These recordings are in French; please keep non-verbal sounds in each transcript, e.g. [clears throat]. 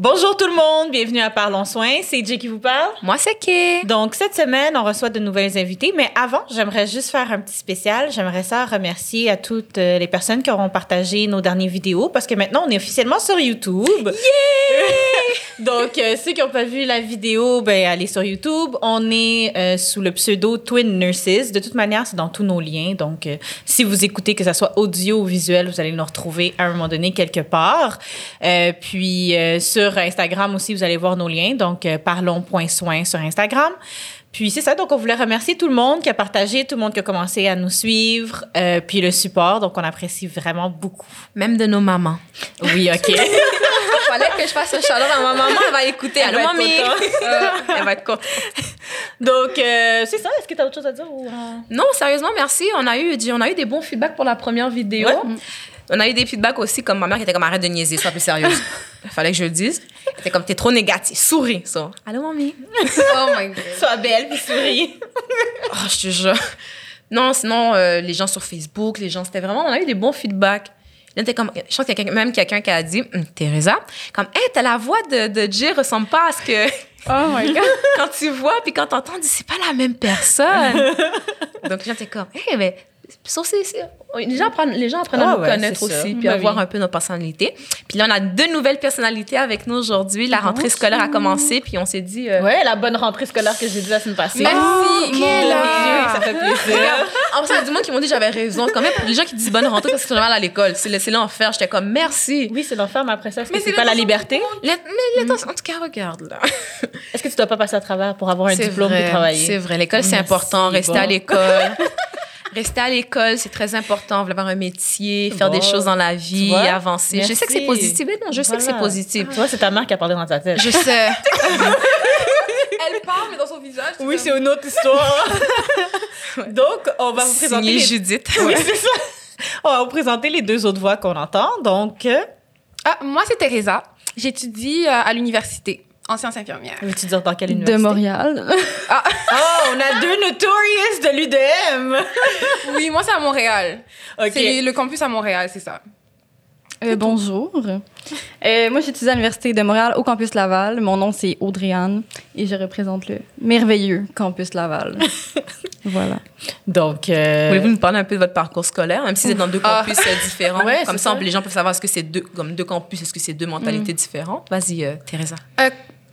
Bonjour tout le monde, bienvenue à Parlons Soins, c'est Jay qui vous parle. Moi, c'est Kay. Donc, cette semaine, on reçoit de nouvelles invités, mais avant, j'aimerais juste faire un petit spécial. J'aimerais ça remercier à toutes euh, les personnes qui auront partagé nos dernières vidéos parce que maintenant, on est officiellement sur YouTube. Yeah! [laughs] Donc, euh, ceux qui n'ont pas vu la vidéo, ben, allez sur YouTube. On est euh, sous le pseudo Twin Nurses. De toute manière, c'est dans tous nos liens. Donc, euh, si vous écoutez, que ce soit audio ou visuel, vous allez nous retrouver à un moment donné quelque part. Puis, sur Instagram aussi, vous allez voir nos liens. Donc, parlons.soin sur Instagram. Puis c'est ça, donc on voulait remercier tout le monde qui a partagé, tout le monde qui a commencé à nous suivre, euh, puis le support, donc on apprécie vraiment beaucoup. Même de nos mamans. Oui, OK. [laughs] Fallait que je fasse un chaleur à ma maman, elle va écouter. Elle Allô, va mamie? Euh, [laughs] elle va être contente. donc, euh, c'est ça, est-ce que tu as autre chose à dire? Ou, euh? Non, sérieusement, merci. On a eu, on a eu des bons feedbacks pour la première vidéo. Ouais. On a eu des feedbacks aussi, comme ma mère qui était comme arrête de niaiser, sois plus sérieuse. Il [laughs] fallait que je le dise. Elle était comme t'es trop négative. Souris, ça. Allô, mamie? Oh my god. [laughs] Sois belle puis souris. Oh, je te jure. Non, sinon, euh, les gens sur Facebook, les gens, c'était vraiment, on a eu des bons feedbacks. Là, t'es comme, je pense qu'il y a même quelqu'un qui a dit, Hum, Teresa, comme, hey, t'as la voix de, de Jay ressemble pas à ce que. [laughs] Oh my god. [laughs] quand tu vois, puis quand t'entends, c'est pas la même personne. [laughs] Donc, les gens étaient comme, hey, mais. C'est- c'est- les gens apprennent, les gens apprennent Ah à nous ouais, connaître c'est aussi, puis Ben à voir oui. un peu nos personnalités. Puis là, on a deux nouvelles personnalités avec nous aujourd'hui. La rentrée scolaire a commencé, puis on s'est dit. euh, Ouais, la bonne rentrée scolaire que j'ai dit la semaine passée. Merci, Oh, mon. Dieu, ça fait plaisir. [laughs] En plus, il y a du monde qui m'ont dit que j'avais raison. Quand même, les gens qui disent bonne rentrée parce qu'ils sont mal à l'école, c'est le- c'est l'enfer. J'étais comme, merci. Oui, c'est l'enfer, mais après ça, est-ce que c'est c'est pas la liberté? Mais l'attention, en tout cas, regarde là. Est-ce que tu dois pas passer à travers pour avoir un C'est diplôme vrai, et travailler? C'est vrai, l'école, c'est important. Rester bon. à l'école. [laughs] Rester à l'école, c'est très important. Vouloir avoir un métier, faire des choses dans la vie, vois? avancer. Je sais que c'est positif. Mais non, je sais que c'est positif. Tu vois, c'est ta mère qui a parlé dans ta tête. Je sais. [laughs] Elle parle, mais dans son visage. Oui, c'est une autre histoire. Donc, on va vous présenter Signé les... Judith. Oui, c'est ça. On va vous présenter les deux autres voix qu'on entend. Donc, euh, Ah, moi, c'est Teresa. J'étudie euh, à l'université en sciences infirmières. veux-tu dire dans quelle De université? Montréal. [laughs] Oh, on a deux notorious de l'UDM. [laughs] Oui, moi, c'est à Montréal. OK. C'est le campus à Montréal, c'est ça. Euh, bonjour. Euh, moi, j'étudie à l'Université de Montréal au campus Laval. Mon nom, c'est Audrey-Anne et je représente le merveilleux campus Laval. [laughs] voilà. Donc, euh, Voulez-vous nous parler un peu de votre parcours scolaire, même si vous êtes dans deux Ah. campus euh, différents? Ouais, comme ça, ça. les gens peuvent savoir est-ce que c'est deux, comme deux campus, est-ce que c'est deux mentalités différentes? Vas-y, euh, Teresa.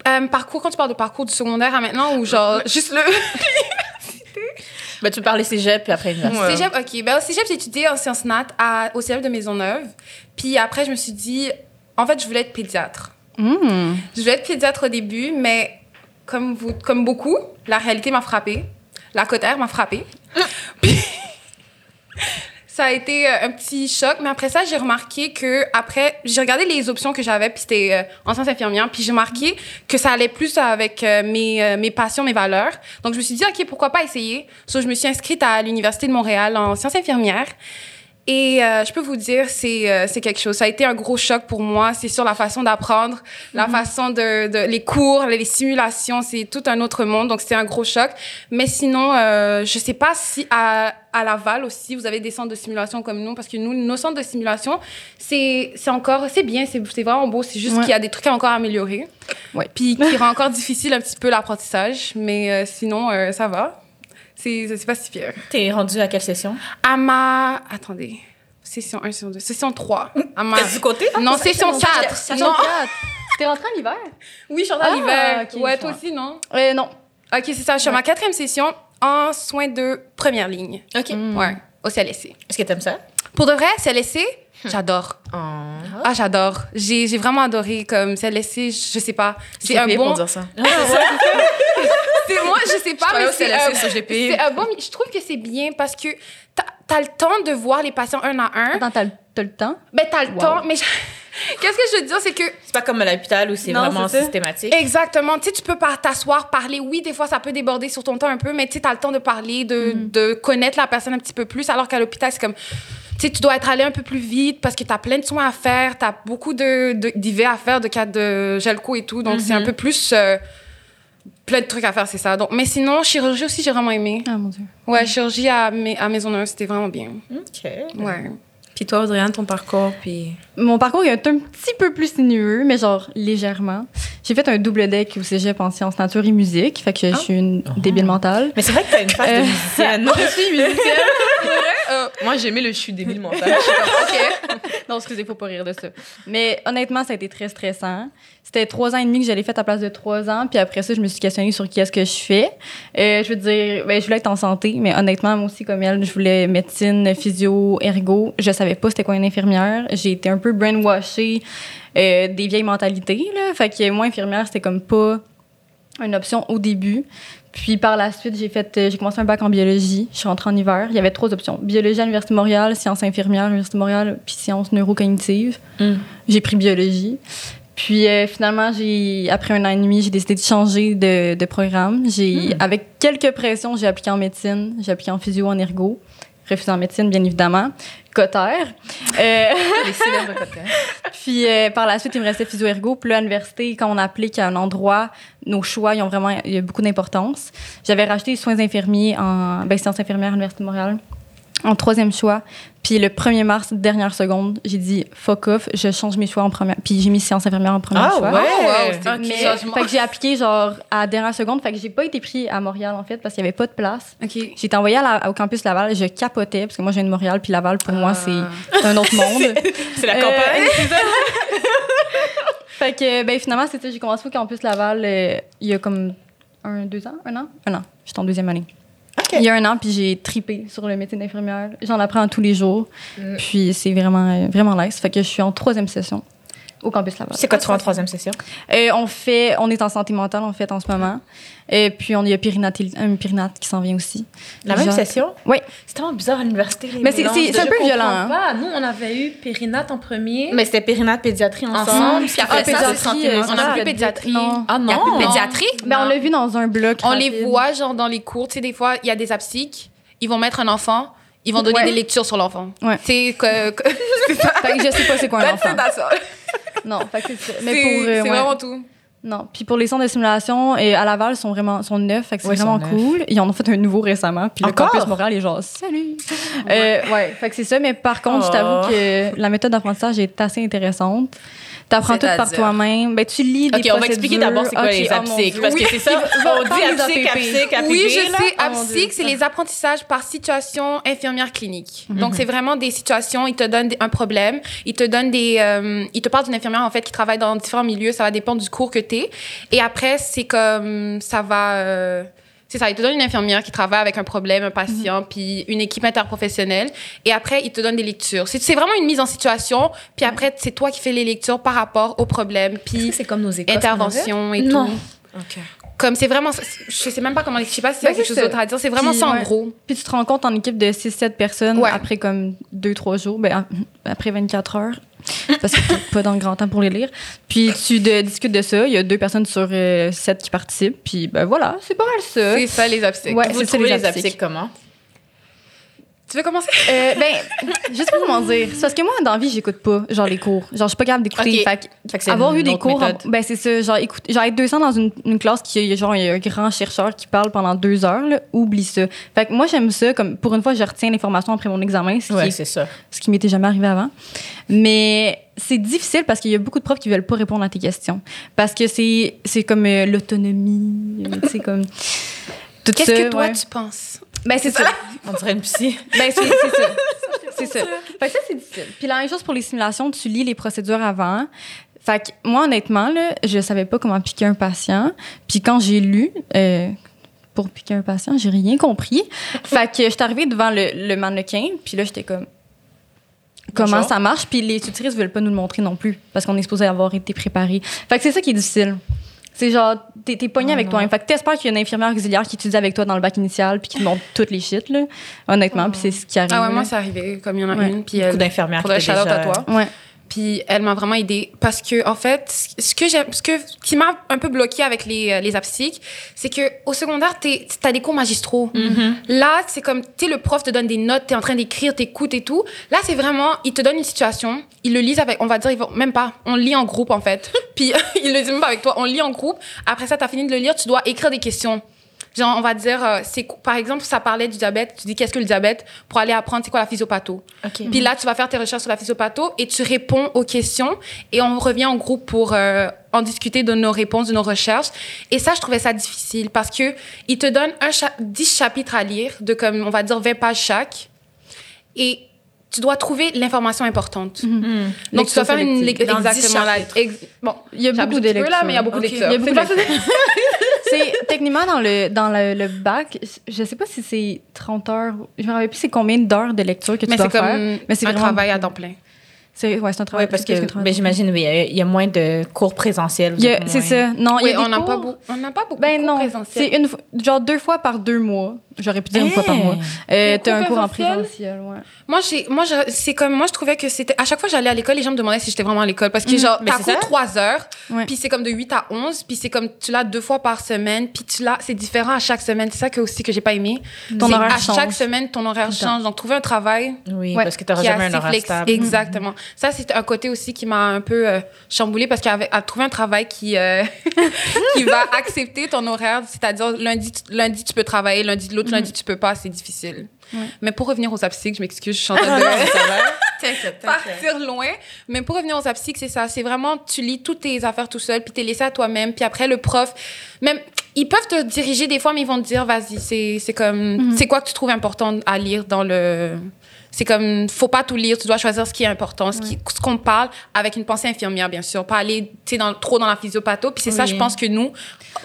Euh, parcours, quand tu parles de parcours du secondaire à maintenant ou genre juste le. [laughs] ben, tu parler cégep puis après université. Ouais. Cégep, ok. Ben, au cégep, j'ai étudié en sciences nat à, au cégep de Maisonneuve. Puis après, je me suis dit, en fait, je voulais être pédiatre. Hmm. Je voulais être pédiatre au début, mais comme, vous, comme beaucoup, la réalité m'a frappée. La cotère m'a frappée. Puis, [laughs] ça a été euh, un petit choc. Mais après ça, j'ai remarqué que après, j'ai regardé les options que j'avais, puis c'était euh, en sciences infirmières. Puis j'ai remarqué que ça allait plus avec euh, mes, mes passions, mes valeurs. Donc je me suis dit, OK, pourquoi pas essayer? So, je me suis inscrite à l'Université de Montréal en sciences infirmières. Et euh, je peux vous dire, c'est euh, c'est quelque chose. Ça a été un gros choc pour moi. C'est sur la façon d'apprendre, la façon de, de... Les cours, les simulations, c'est tout un autre monde. Donc, c'était un gros choc. Mais sinon, euh, je sais pas si à, à Laval aussi, vous avez des centres de simulation comme nous. Parce que nous, nos centres de simulation, c'est c'est encore... C'est bien, c'est c'est vraiment beau. C'est juste Ouais. qu'il y a des trucs à encore améliorer. Ouais. Puis qui rend encore difficile un petit peu l'apprentissage. Mais euh, sinon, euh, ça va. C'est c'est pas si pire. T'es rendu à quelle session? À ma... Attendez. Session 1, session 2. Session 3. À ma... du côté? Non, session 4. Session Non. 4. T'es rentrée en hiver? Oui, je suis en Ah, l'hiver. ok, ouais, toi aussi, non? Euh, non. Ok, c'est ça. Je suis à ma quatrième session en soins de première ligne. OK. Ouais, au CLSC. Est-ce que t'aimes ça? Pour de vrai, CLSC, j'adore. Oh. Ah, j'adore. J'ai j'ai vraiment adoré comme CLSC, je sais pas. C'est un bon... pour dire ça. [laughs] C'est moi, je sais pas, mais c'est un bon... Je trouve que c'est bien parce que t'as as le temps de voir les patients un à un. Attends, t'as le- temps? Ben, t'as le Wow. temps, mais... je- [laughs] Qu'est-ce que je veux dire, c'est que C'est pas comme à l'hôpital où c'est vraiment systématique. Exactement. Tu sais, tu peux pas t'asseoir, parler. Oui, des fois, ça peut déborder sur ton temps un peu, mais tu sais, t'as le temps de parler, de, de connaître la personne un petit peu plus. Alors qu'à l'hôpital, c'est comme, tu sais, tu dois être allé un peu plus vite parce que t'as plein de soins à faire, t'as beaucoup de, de, d'IV à faire, de cas de gelco et tout. Donc, c'est un peu plus euh, plein de trucs à faire, c'est ça. Donc, mais sinon, chirurgie aussi, j'ai vraiment aimé. Ah, mon Dieu. Ouais, chirurgie à, à Maisonneuve, c'était vraiment bien. OK. Ouais. Puis toi, Audrey, ton parcours, puis... Mon parcours est un petit peu plus sinueux, mais genre légèrement. J'ai fait un double deck au cégep en sciences nature et musique, fait que je suis une débile mentale. Mais c'est vrai que t'as une face Euh, de musicienne. [laughs] Je suis musicienne. Euh, [laughs] moi, j'ai aimé le je suis débile mental. Je suis [laughs] comme, OK. Non, excusez, faut pas rire de ça. Mais honnêtement, ça a été très stressant. C'était trois ans et demi que j'allais fait à place de trois ans, puis après ça, je me suis questionnée sur qui est-ce que je fais. Euh, je veux dire, ben, je voulais être en santé, mais honnêtement, moi aussi, comme elle, je voulais médecine, physio, ergo. Je savais pas c'était quoi une infirmière. J'ai été un peu brainwashée euh, des vieilles mentalités, là. Fait que moi, infirmière, c'était comme pas une option au début. Puis par la suite, j'ai fait, euh, j'ai commencé un bac en biologie. Je suis rentrée en hiver. Il y avait trois options biologie à l'université de Montréal, sciences infirmières à l'université de Montréal, puis sciences neurocognitives. Mm. J'ai pris biologie. Puis euh, finalement, j'ai après un an et demi, j'ai décidé de changer de, de programme. J'ai avec quelques pressions, j'ai appliqué en médecine, j'ai appliqué en physio, en ergo, refusé en médecine bien évidemment, cotère. Euh, [laughs] Les célèbres côtés. puis euh, par la suite, il me restait physio ergo. Puis là, à l'université, quand on applique à un endroit, nos choix, ils ont vraiment il y a beaucoup d'importance. J'avais racheté les soins infirmiers en ben, sciences infirmières à l'Université de Montréal en troisième choix. Puis le 1er mars, dernière seconde, j'ai dit fuck off, je change mes choix en première. Puis j'ai mis sciences infirmières en première Ah choix. ouais? Oh, wow, c'était un Mais, changement. fait que j'ai appliqué genre à dernière seconde. Fait que j'ai pas été pris à Montréal en fait parce qu'il y avait pas de place. OK. J'ai été envoyée à la- au campus Laval. Je capotais parce que moi je viens de Montréal puis Laval pour moi c'est Ah. un autre [laughs] monde. C'est la Euh, campagne. c'est [laughs] ça. fait que, ben, finalement, c'était, j'ai commencé au campus Laval euh, il y a comme un, deux ans, un an? Un an. J'étais en deuxième année. Il y a un an, puis j'ai tripé sur le métier d'infirmière. J'en apprends tous les jours. Mm. Puis c'est vraiment, euh, vraiment nice. Fait que je suis en troisième session au campus Laval. C'est quoi tu fais en troisième session? Euh, on fait, on est en santé mentale, en fait, en ce moment. Et puis, on il y a périnate, un périnate qui s'en vient aussi. La même Genre- session? Oui. C'est tellement bizarre à l'université. Mais c'est- un Je peu violent, hein. Pas. Nous, on avait eu Périnate en premier. Mais c'était périnate, pédiatrie ensemble. Ensemble, puis après Ah, pédiatrie, euh, on a plus pédiatrie. Non. Ah Il y a non. plus de pédiatrie? Ben, on l'a vu dans un bloc. On les voit, genre, dans les cours. Tu sais, des fois, il y a des absiques. Ils vont mettre un enfant. Ils vont donner Ouais. des lectures sur l'enfant. Ouais. C'est que... que- [laughs] je sais pas c'est quoi un enfant. Non, c'est ça. Mais C'est pour. euh, c'est ouais. vraiment tout. Non. Puis pour les centres de simulation, et à Laval, ils sont vraiment sont neufs, fait que c'est Ouais, vraiment cool. Ils en ont fait un nouveau récemment. Puis Encore? le campus Montréal est genre, salut! Euh, ouais, fait que c'est ça. Mais par contre, je Oh. t'avoue que la méthode d'apprentissage est assez intéressante. T'apprends tout par toi-même. Ben, tu lis des OK, on va expliquer d'abord c'est quoi Ok, les oh mon absiques. Dieu. Parce que Oui. c'est ça, on dit les APB. Oui, je là. sais. Oh. APSIC, c'est les apprentissages par situation infirmière clinique. Mhm. Donc, c'est vraiment des situations, ils te donnent un problème, ils te donnent des... euh, ils te parlent d'une infirmière, en fait, qui travaille dans différents milieux. Ça va dépendre du cours que tu es. Et après, c'est comme... Ça va... euh, c'est ça, ils te donnent une infirmière qui travaille avec un problème, un patient, Mhm. puis une équipe interprofessionnelle. Et après, ils te donnent des lectures. C'est c'est vraiment une mise en situation. Puis après, c'est toi qui fais les lectures par rapport au problème, puis c'est comme nos écoles. intervention et Non. tout? OK. Comme c'est vraiment... Je sais même pas comment... Je sais pas y a Ouais, quelque c'est chose d'autre à dire. C'est vraiment Puis, ça, en ouais. gros. Puis tu te rends compte en équipe de 6-7 personnes Ouais. après comme 2-3 jours, ben, après 24 heures. Parce que pas dans le grand temps pour les lire. Puis tu de- discutes de ça. Il y a deux personnes sur 7 qui participent. Puis ben voilà, c'est pas mal ça. C'est ça, les obstacles. Ouais, Vous trouvez les les absiques comment? Tu veux commencer? Euh, ben, sais pas comment dire. C'est parce que moi, dans la vie, j'écoute pas, genre, les cours. Genre, je suis pas capable d'écouter. Ok. Fait que Fait que c'est avoir eu des cours, en- ben c'est ça. Genre, écoute, genre être 200 dans une, une classe qui genre il y a un grand chercheur qui parle pendant deux heures, là, oublie ça. Fait que moi j'aime ça. Comme pour une fois, je retiens l'information après mon examen, ce Ouais, est- c'est ça. ce qui m'était jamais arrivé avant. Mais c'est difficile parce qu'il y a beaucoup de profs qui veulent pas répondre à tes questions parce que c'est c'est comme euh, l'autonomie, sais comme Qu'est-ce que toi, ouais. tu penses? Ben c'est ça. On dirait une psy. Ben, c'est [laughs] c'est ça. C'est ça. Fait que ça, c'est difficile. Puis la même chose pour les simulations, tu lis les procédures avant. Fait que moi, honnêtement, là, je savais pas comment piquer un patient. Puis quand j'ai lu, euh, pour piquer un patient, j'ai rien compris. [laughs] fait que je suis arrivée devant le, le mannequin, puis là, j'étais comme... Comment Bonjour. ça marche? Puis les tutrices veulent pas nous le montrer non plus, parce qu'on est supposé avoir été préparé. Fait que c'est ça qui est difficile. C'est genre, t'es, t'es pogné Oh avec non. toi-même. Fait que t'espères qu'il y a une infirmière auxiliaire qui étudie avec toi dans le bac initial, puis qui te montre [laughs] toutes les shit, là. Honnêtement, puis c'est ce qui arrive. Ah ouais, moi, c'est arrivé, comme il y en a Ouais. une. Puis Beaucoup d'infirmières faudrait qui étaient shout-out à déjà- toi. Ouais. Puis elle m'a vraiment aidée parce que en fait, ce que j'aime, ce que qui m'a un peu bloqué avec les euh, les c'est que au secondaire, t'es t'as des cours magistraux. Là, c'est comme tu le prof te donne des notes, t'es en train d'écrire, t'écoutes et tout. Là, c'est vraiment, il te donne une situation, ils le lisent avec, on va dire, même pas, on lit en groupe en fait. [laughs] Puis [laughs] ils le disent même pas avec toi, on lit en groupe. Après ça, t'as fini de le lire, tu dois écrire des questions. Genre, on va dire, euh, c'est par exemple, ça parlait du diabète. Tu dis qu'est-ce que le diabète? Pour aller apprendre c'est quoi la physiopatho. OK. Puis là, tu vas faire tes recherches sur la physiopatho et tu réponds aux questions et on revient en groupe pour euh, en discuter de nos réponses, de nos recherches. Et ça, je trouvais ça difficile parce que il te donne un cha- 10 chapitres à lire de comme, on va dire, 20 pages chaque. Et tu dois trouver l'information importante. Hmm. Donc, tu dois faire une... Dans 10 Exactement. la- chapitres. ex- bon, Il y a beaucoup de là, mais il y a beaucoup Ok. de lectures. [laughs] C'est techniquement dans le dans le, le bac, je sais pas si c'est 30 heures, je me rappelle plus c'est combien d'heures de lecture que tu Mais dois c'est faire. comme Mais c'est un vraiment travail à temps plein. C'est ouais, c'est un travail Oui, parce que, travail ben, j'imagine, oui, il y a- y, a moins de cours présentiels. a- C'est ça. Non, il Oui, y a on n'a pas, cours- beau- on n'a pas beaucoup Ben de cours non, présentiels. c'est une genre deux fois par deux mois. J'aurais pu dire une fois par mois. Euh, Des T'as un cours cours en présentiel, ouais. Moi, j'ai, moi, je- c'est comme, moi, je trouvais que c'était, à chaque fois que j'allais à l'école, les gens me demandaient si j'étais vraiment à l'école. Parce que, genre, Mais t'as c'est cours trois heures, Ouais. puis c'est comme de 8 à 11, puis c'est comme, tu l'as deux fois par semaine, puis tu l'as, c'est différent à chaque semaine. C'est ça que aussi que j'ai pas aimé. Ton horaire À chaque change. semaine, ton horaire change. Donc, trouver un travail Oui, Ouais. parce que tu est jamais un horaire stable. Exactement. Ça, c'est un côté aussi qui m'a un peu euh, chamboulée parce qu'à trouver un travail qui, euh, [laughs] qui va accepter ton horaire, c'est-à-dire lundi, tu- lundi, tu peux travailler, lundi, l'autre lundi, tu peux pas, c'est difficile. Ouais. Mais pour revenir aux absiques, je m'excuse, je suis en train de [laughs] partir loin. Mais pour revenir aux absiques, c'est ça. C'est vraiment, tu lis toutes tes affaires tout seul, puis t'es laissé à toi-même. Puis après, le prof, même, ils peuvent te diriger des fois, mais ils vont te dire, vas-y, c'est c'est comme, c'est quoi que tu trouves important à lire dans le. C'est comme, faut pas tout lire, tu dois choisir ce qui est important, ce qui- ce qu'on parle avec une pensée infirmière, bien sûr. Pas aller, tu sais, dans, trop dans la physiopatho. Puis c'est ça, je pense que nous,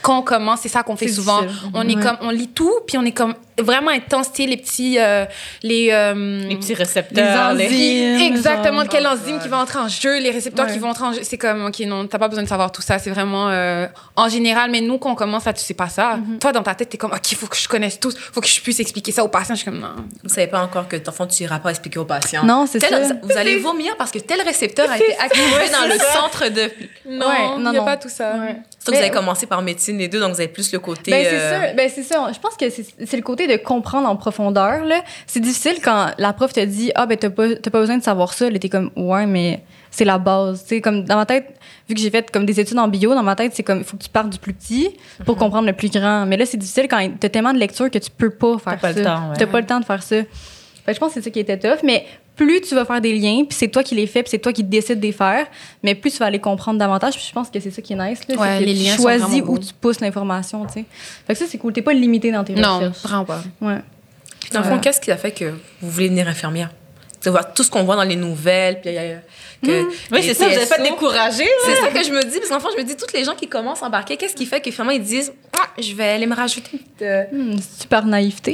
quand on commence, c'est ça qu'on fait souvent. difficile. On est comme, on lit tout, puis on est comme vraiment intense, les petits, euh, les, euh, Les petits récepteurs. Les enzymes. Exactement, genre. quel enzyme qui va entrer en jeu, les récepteurs Ouais. qui vont entrer en jeu. C'est comme, OK, non, t'as pas besoin de savoir tout ça. C'est vraiment euh, en général, mais nous, quand on commence, ça, tu sais pas ça. Toi, dans ta tête, t'es comme, OK, faut que je connaisse tout, faut que je puisse expliquer ça aux patients. Je suis comme, non. Vous savez pas encore que ton fond, tu iras pas expliquer aux patients. Non, c'est Tel- ça. Vous allez vomir parce que tel récepteur a été activé dans le centre de. Non, il non, y a non. pas tout ça. Ouais. Surtout que vous avez commencé par médecine les deux, donc vous avez plus le côté. Ben, c'est euh, ça. Ben, c'est ça. Je pense que c'est le côté de comprendre en profondeur. là. C'est difficile quand la prof te dit Ah, ben, t'as pas, t'as pas besoin de savoir ça. Là, t'es comme Ouais, mais c'est la base. Tu sais, comme dans ma tête, vu que j'ai fait comme des études en bio, dans ma tête, c'est comme il faut que tu partes du plus petit pour Mhm. comprendre le plus grand. Mais là, c'est difficile quand t'as tellement de lecture que tu peux pas faire pas ça. le temps, ouais. T'as pas le temps de faire ça. Fait que je pense que c'est ça qui était tough. Mais plus tu vas faire des liens, puis c'est toi qui les fais, puis c'est toi qui décides de les faire, mais plus tu vas aller comprendre davantage. Puis je pense que c'est ça qui est nice. Là, Ouais, c'est que les tu liens choisis où beaux. tu pousses l'information, tu sais. Fait que ça, c'est cool. T'es pas limité dans tes Non, recherches. vraiment pas. Ouais. Puis dans le fond, qu'est-ce qui a fait que vous voulez devenir infirmière? Tu sais, voir tout ce qu'on voit dans les nouvelles, puis euh, que Oui, les c'est ça, vous n'êtes pas découragé. C'est ça que je me dis, parce qu'en fait, je me dis, toutes les gens qui commencent à embarquer, qu'est-ce qui fait que finalement ils disent, Ah, je vais aller me rajouter une petite, euh, Hmm, super naïveté.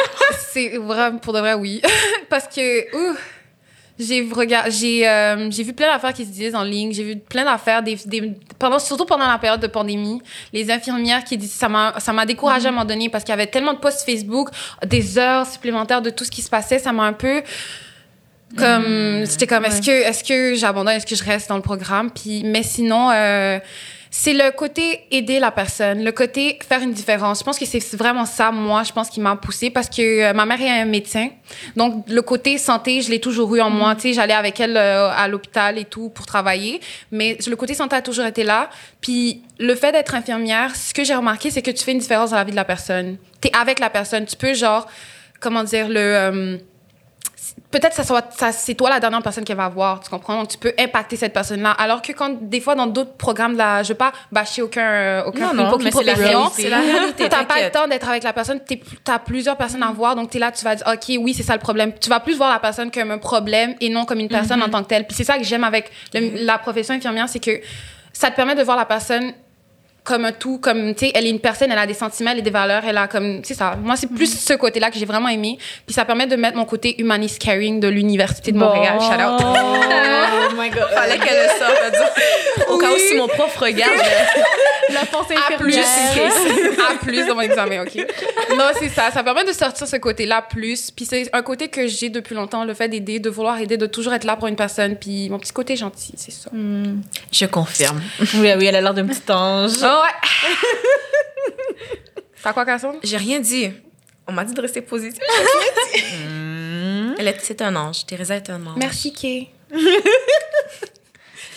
[laughs] C'est vraiment, pour de vrai, oui. [laughs] Parce que, ouh, j'ai regard- j'ai euh, j'ai vu plein d'affaires qui se disent en ligne. J'ai vu plein d'affaires, des, des- pendant, surtout pendant la période de pandémie. Les infirmières qui disent, ça m'a ça m'a découragée à un moment donné parce qu'il y avait tellement de posts Facebook, des heures supplémentaires de tout ce qui se passait. Ça m'a un peu comme c'était comme est-ce que est-ce que j'abandonne est-ce que je reste dans le programme? Puis mais sinon euh, c'est le côté aider la personne, le côté faire une différence. Je pense que c'est vraiment ça, moi, je pense qui m'a poussée parce que euh, ma mère est un médecin. Donc, le côté santé, je l'ai toujours eu en moi. Tu sais, j'allais avec elle euh, à l'hôpital et tout pour travailler. Mais le côté santé a toujours été là. Puis, le fait d'être infirmière, ce que j'ai remarqué, c'est que tu fais une différence dans la vie de la personne. Tu es avec la personne. Tu peux, genre, comment dire, le. Peut-être ça soit ça c'est toi la dernière personne qu'elle va voir tu comprends? Donc tu peux impacter cette personne là alors que quand des fois dans d'autres programmes la je veux pas bâcher aucun aucun Non, non, mais c'est la réalité. [laughs] T'as pas le temps d'être avec la personne, t'as plusieurs personnes à voir, donc t'es là, tu vas dire, OK, oui, c'est ça le problème. Tu vas plus voir la personne comme un problème et non comme une personne en tant que telle. Puis c'est ça que j'aime avec le- la profession infirmière, c'est que ça te permet de voir la personne comme un tout, comme, tu sais, elle est une personne, elle a des sentiments, elle a des valeurs, elle a comme, c'est ça. Moi, c'est plus ce côté-là que j'ai vraiment aimé. Puis ça permet de mettre mon côté humanist caring de l'Université de Montréal. Shout out. Oh my god. Fallait qu'elle le sorte. Au cas où si mon prof regarde, [laughs] La pensée À plus, à plus dans mon examen, OK. Non, c'est ça. Ça permet de sortir ce côté-là plus. Puis c'est un côté que j'ai depuis longtemps, le fait d'aider, de vouloir aider, de toujours être là pour une personne. Puis mon petit côté gentil, c'est ça. je confirme. Oui, oui, elle a l'air d'un petit ange. Oh, ouais. [laughs] T'as quoi, Cassandre? J'ai rien dit. On m'a dit de rester positive. [laughs] Elle est, c'est un ange. Teresa est un ange. Merci, Kay. [laughs]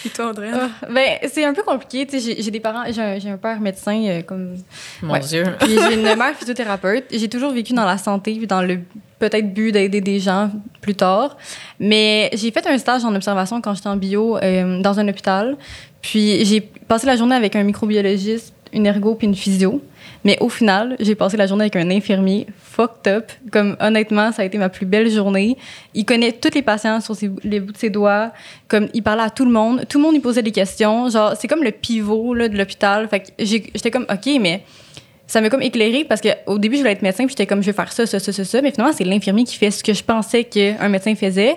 Et toi, Audrey? Ah, ben, c'est un peu compliqué. J'ai- j'ai des parents, j'ai un, j'ai un père médecin, euh, comme. Mon Ouais. Dieu. Puis j'ai une mère physiothérapeute. J'ai toujours vécu dans la santé, puis dans le peut-être but d'aider des gens plus tard. Mais j'ai fait un stage en observation quand j'étais en bio euh, dans un hôpital. Puis j'ai passé la journée avec un microbiologiste, une ergo puis une physio. Mais au final, j'ai passé la journée avec un infirmier fucked up. Comme honnêtement, ça a été ma plus belle journée. Il connaît tous les patients sur ses- les bouts de ses doigts. Comme il parlait à tout le monde. Tout le monde lui posait des questions. Genre, c'est comme le pivot là, de l'hôpital. Fait que j'étais comme, OK, mais ça m'a comme éclairé parce qu'au début, je voulais être médecin, puis j'étais comme, je vais faire ça, ça, ça, ça, ça. Mais finalement, c'est l'infirmier qui fait ce que je pensais qu'un médecin faisait.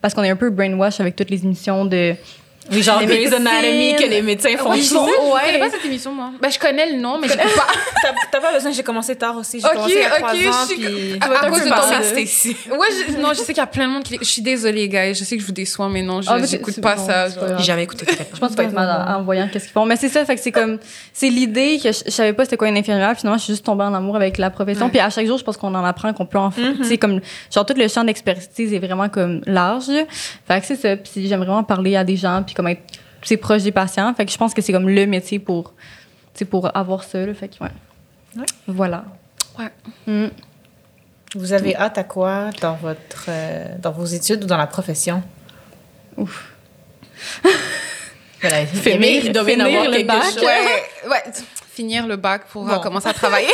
Parce qu'on est un peu brainwash avec toutes les émissions de. Oui, genre Les Grey's. Anatomy que les médecins font Oui, je tout. je connais pas cette émission, moi. Ben, je connais le nom, mais je peux pas. [laughs] T'as pas besoin, j'ai commencé tard aussi. J'ai Ok, commencé il y a trois ok, ans, je suis- puis... À, à cause de ton à. Stacy. [laughs] Ouais, je, non, je sais qu'il y a plein de monde qui. Je suis désolée, guys. Je sais que je vous déçois, mais non, je Ah, c'est- j'écoute c'est pas bon, ça. c'est. J'ai jamais écouté. Je pense pas être mal en, voyant qu'est-ce qu'ils font. Mais c'est ça, fait que c'est comme. C'est l'idée que je, savais pas c'était quoi une infirmière. Finalement, je suis juste tombée en amour avec la profession. Ouais. Puis à chaque jour, je pense qu'on en apprend, qu'on peut en. Tu sais, comme. Genre, tout le champ d'expertise est vraiment comme large. Fait que c'est ça. Puis j'aime vraiment parler à des gens, puis comme être c'est proche des patients. Fait que je pense que c'est comme le métier pour. Pour avoir ça, là. Fait que, ouais. Ouais. Voilà. Ouais. Mm. Vous avez hâte à quoi dans, votre, euh, dans vos études ou dans la profession? Ouf. [laughs] Voilà, Finir- il doit bien finir avoir le bac. Ouais, ouais. Finir le bac pour euh, Bon. commencer à travailler.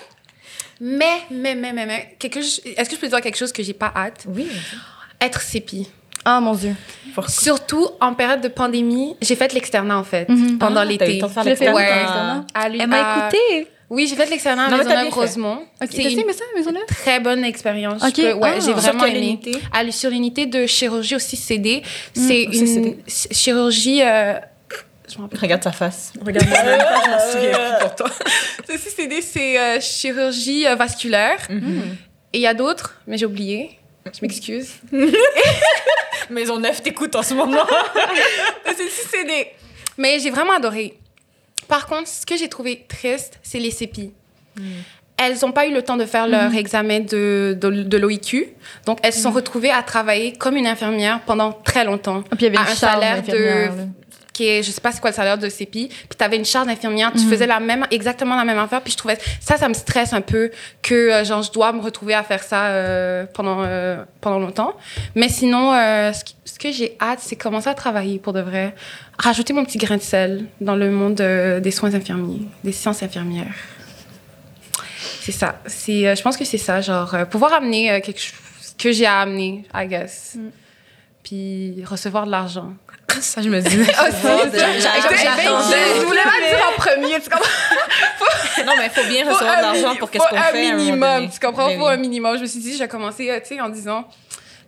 [laughs] mais, mais, mais, mais, mais, quelque est-ce que je peux dire quelque chose que j'ai pas hâte? Oui. Être CEPI. Ah, mon Dieu. Surtout en période de pandémie, j'ai fait l'externat en fait, Mhm. pendant Ah, t'as eu l'été. le temps de faire Tu l'as fait l'externat. Ouais. Elle m'a à- écouté. Oui, j'ai fait l'externat à Non, mais t'as bien Maisonneuve-Rosemont. Ok, C'est t'as une ça, Maisonneuve? très bonne expérience. Ok, Je peux- ouais, ah. j'ai Sur vraiment quelle aimé. unité? À- sur l'unité de chirurgie aussi CD. C'est aussi une CD. ch- chirurgie. euh, je. Regarde sa face. Regarde moi je m'en souviens plus pour toi. [laughs] Ceci, CD, c'est euh, chirurgie euh, vasculaire. Mhm. Et il y a d'autres, mais j'ai oublié. Je m'excuse. [laughs] Maison Neuve t'écoute en ce moment. [laughs] Ceci, CD. Mais j'ai vraiment adoré. Par contre, ce que j'ai trouvé triste, c'est les CEPI. Elles n'ont pas eu le temps de faire leur examen de, de, de l'OIQ. Donc, elles se sont retrouvées à travailler comme une infirmière pendant très longtemps. Ah, puis il y avait À un salaire de. Qui est, je sais pas c'est quoi le salaire de CEPI, puis tu avais une charge d'infirmière, tu faisais la même, exactement la même affaire, puis je trouvais, ça, ça me stresse un peu que, euh, genre, je dois me retrouver à faire ça euh, pendant, euh, pendant longtemps. Mais sinon, euh, ce, qui- ce que j'ai hâte, c'est commencer à travailler pour de vrai, rajouter mon petit grain de sel dans le monde des soins infirmiers, des sciences infirmières. C'est ça. C'est, je pense que c'est ça, genre, pouvoir amener quelque chose que j'ai à amener, I guess. Puis recevoir de l'argent. Ça, je me dis. Ah, c'est de ça. l'argent. J'attendais. Je voulais pas le dire en premier, tu comprends? [laughs] non, mais il faut bien recevoir de l'argent pour qu'est-ce qu'on fait. un minimum, tu comprends? Ben Faut un minimum. Je me suis dit, j'ai commencé, euh, tu sais, en disant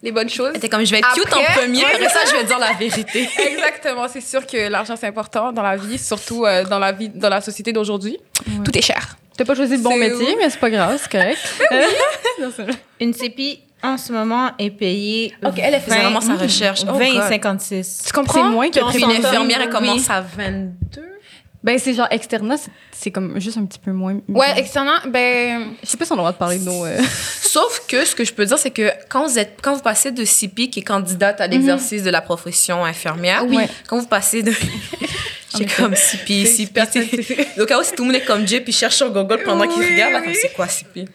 les bonnes choses. T'es comme, je vais être cute en premier, après ça, je vais dire la vérité. [laughs] Exactement. C'est sûr que l'argent, c'est important dans la vie, surtout euh, dans la vie, dans la société d'aujourd'hui. Tout est cher. T'as pas choisi le bon métier, où? mais c'est pas grave, c'est correct. [laughs] Non, c'est vrai. Une CEPI, en ce moment, est payée. Ok, elle, elle faisait 20, vraiment sa recherche. Oh 20 et God. 56. Tu C'est comprends? moins que Puis on Puis s'entend. une infirmière, elle Oui. commence à 22. Ben, c'est genre externat, c'est- c'est comme juste un petit peu moins. Ouais, externat, ben. Je sais pas si on a le droit de parler de nos. euh, [laughs] Sauf que ce que je peux dire, c'est que quand vous, êtes, quand vous passez de CP, qui est candidate à l'exercice de la profession infirmière, Oui. quand vous passez de. [laughs] J'ai comme CP, CP. Donc, cas où si tout le monde est comme Jay, puis cherche sur Google pendant qu'il Oui, regarde, là, oui. comme c'est quoi CP?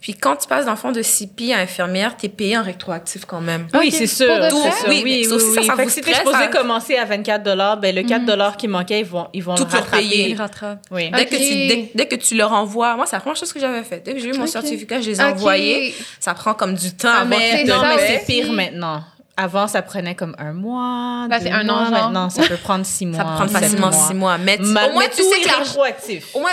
Puis quand tu passes d'enfant de CP à infirmière, t'es payé en rétroactif quand même. Oui, c'est sûr. Oui, mais sauf si ça, si t'es supposé ça- commencer à 24 ben le 4 qui manquait, ils vont, ils vont Tout le rattraper. Oui. Dès, Ok. que tu, dès, dès que tu leur envoies, moi, c'est la première chose que j'avais fait. Dès que j'ai eu mon certificat, je les ai envoyés. Ça prend comme du temps Ah, avant mais, non, mais le c'est pire maintenant. Avant, ça prenait comme un mois. Deux c'est un an. Maintenant, ça peut prendre six mois. Ça peut prendre facilement mois. six mois. Mais au moins, mais tu sais que l'argent. Au moins,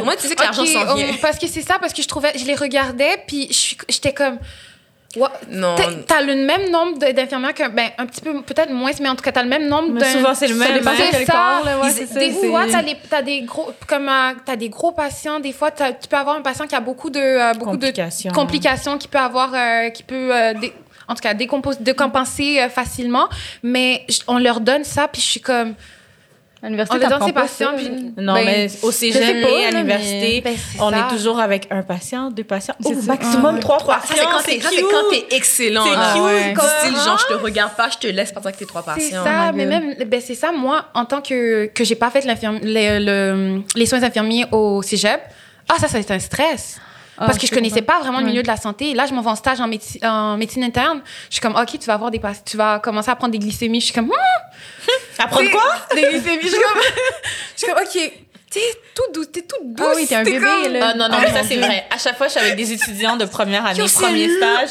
au moins, tu sais que l'argent s'en vient. parce que c'est ça, parce que je trouvais, je les regardais, puis je suis- j'étais comme. What? Non. T'as- le même nombre de- d'infirmières qu'un. Ben, un petit peu, peut-être moins, mais en tout cas, t'as le même nombre Mais d'un- souvent, c'est le même. hein. C'est quel ça. corps, là, ouais, Ils- c'est ça, des fois, t'as, des gros, comme, euh, t'as des gros patients. Des fois, tu peux avoir un patient qui a beaucoup de, euh, beaucoup Complications. de complications, qui peut avoir, euh, qui peut, euh, en tout cas, décompenser euh, facilement. Mais on leur donne ça, puis je suis comme, À l'université, On est dans t'apprends ses patients, puis-. Non, Ben, mais au cégep et à l'université, Ben, c'est on ça. est toujours avec un patient, deux patients. C'est Oh, maximum Ah, trois Ça, patients. c'est quand t'es c'est excellent. C'est cute, Ouais. Style, genre, je te regarde pas, je te laisse pendant que t'es trois C'est patients. ça, Oh mais même, ben c'est ça, moi, en tant que, que j'ai pas fait le- les soins infirmiers au cégep, ah, ça, ça a été un stress. Ah, parce que je connaissais pas vraiment le milieu de la santé. Là, je m'en vais en stage en, médecine- en médecine interne. Je suis comme, OK, tu vas avoir des tu vas commencer à prendre des glycémies. Je suis comme, hmm, Apprendre quoi? des glycémies. Je suis comme, [laughs] je suis comme, OK, t'es tout douce, t'es toute douce. Ah oui, t'es un bébé, comme- là. Ah non, non, mais ça c'est Dieu. vrai. À chaque fois, je suis avec des étudiants de première année, premier stage.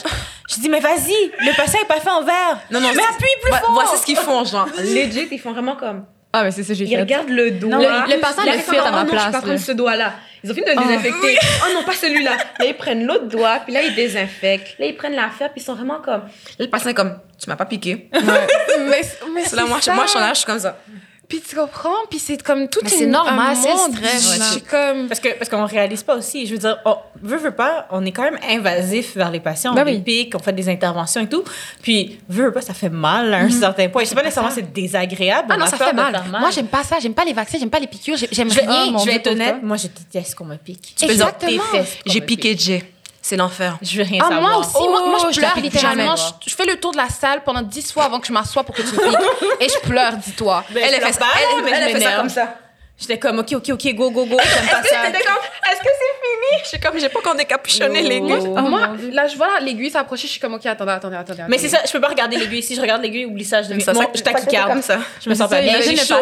Je dis, mais vas-y, le patient est pas fait en verre. Non, non, mais appuie plus fort. Voici ce qu'ils font, genre. [laughs] Legit, ils font vraiment comme. Ah, mais c'est ça, j'ai Ils fait. regardent le. Non, là. le- le patient ils fait à ma oh non, place, Je peux pas prendre ce doigt-là. Ils ont fini de le Ah. désinfecter. Oh non, pas celui-là. Là, ils prennent l'autre doigt, puis là, ils désinfectent. Là, ils prennent l'affaire, puis ils sont vraiment comme. Là, le patient est comme, tu m'as pas piqué. [laughs] mais, mais C'est là, moi, ça. moi, je suis là, je suis comme ça. Puis tu comprends, puis c'est comme tout c'est normal, un c'est stress, Je suis comme, Parce que parce qu'on réalise pas aussi. Je veux dire, on veut veut pas, on est quand même invasif vers les patients, Ben on les oui. pique, on fait des interventions et tout. Puis veut veut pas, ça fait mal à un certain point. Je sais pas nécessairement c'est désagréable. ah on non, ça fait mal. faire Moi, j'aime pas ça. J'aime pas les vaccins, j'aime pas les piqûres. j'ai- J'aime Je vais, rien. Je vais Dieu, être honnête, moi je déteste qu'on me pique. Exactement. J'ai piqué. Jay. C'est l'enfer. Je veux rien Ah, savoir. moi aussi, moi, moi, Oh, je je pleure littéralement. jamais. Je, je fais le tour de la salle pendant 10 fois avant que je m'assoie pour que tu me piques. Et je pleure, dis-toi. Ben, Elle, elle fait pas, elle, mais elle, elle fait ça comme ça. J'étais comme, OK, OK, OK, go, go, go. J'aime pas Est-ce que ça. c'était comme, est-ce que c'est fini? Je suis comme, j'ai pas encore décapuchonné Oh. l'aiguille. Oh, moi, mon Dieu. là, je vois l'aiguille s'approcher, je suis comme, OK, attendez, attendez, attendez. Mais c'est ça, je peux pas regarder l'aiguille. Si je regarde l'aiguille, oublie ça. Je deviens, Ça, moi, je taquicarde. comme ça. Je me sens pas bien. J'ai chaud.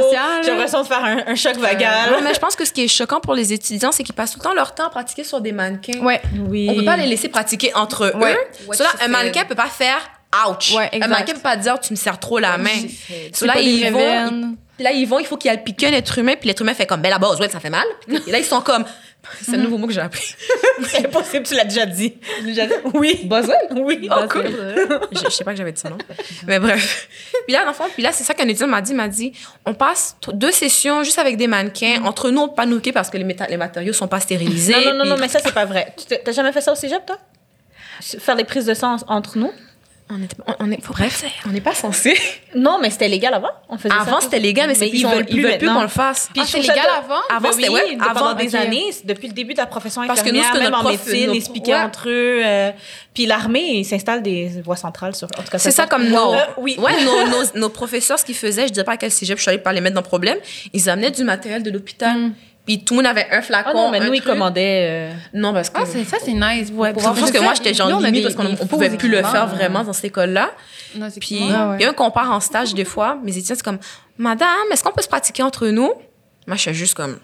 J'ai l'impression de faire un, un choc vagal. Mais je pense que ce qui est choquant pour les étudiants, c'est qu'ils passent tout le temps leur temps à pratiquer sur des mannequins. Ouais. Oui. On peut pas les laisser pratiquer entre eux. Cela, un mannequin peut pas faire ouch. Ouais, un mannequin peut pas dire tu me serres trop la main. C'est Cela, ils vont. Puis là, ils vont, il faut qu'il y ait piqué un être humain, puis l'être humain fait comme, ben la base, ouais, ça fait mal. Et là, ils sont comme, c'est un nouveau mot que j'ai appris. [laughs] C'est impossible, tu l'as déjà dit. Déjà dit? Oui. Boswell? Oui. Oh, cool. [laughs] je, je sais pas que j'avais dit ça, non? Mais bref. Puis là, dans le fond, puis là, c'est ça qu'un étudiant m'a dit. M'a dit, on passe deux sessions juste avec des mannequins. Entre nous, on nous parce que les, les matériaux sont pas stérilisés. Non, non, non, puis- non, mais ça, c'est pas vrai. T'as jamais fait ça au cégep, toi? Faire des prises de sang entre nous? On est, on, on est, bref, on n'est pas censé. Non, mais c'était légal avant. On faisait ça. Avant, c'était légal, mais, c'est ils veulent plus veulent maintenant. qu'on le fasse. Puis Ah, c'est légal de- avant? Avant, Ben c'était, oui, ouais, avant, des années, depuis le début de la profession Parce que nous, infirmière, ce que même notre en médecine, nos- ils ouais. entre eux. euh, puis l'armée, ils s'installent des voies centrales sur. En tout cas, C'est ça comme nos. nos, oui. ouais, nos, [laughs] nos, nos professeurs, ce qu'ils faisaient, je dirais pas à quel cégep, je suis allée pas les mettre dans le problème, ils amenaient du matériel de l'hôpital. Puis tout le monde avait un flacon. Ah non, mais un nous, ils truc. commandaient. euh, Non, parce que. Ah, c'est- ça, c'est nice. Ouais, je pense que moi, j'étais genre Nous, limite des- parce qu'on on pouvait plus le faire vraiment dans cette école-là. Non, c'est Puis. Ah ouais. puis on compare en stage des fois, mes étudiants, c'est comme, Madame, est-ce qu'on peut se pratiquer entre nous? Moi, je suis juste comme,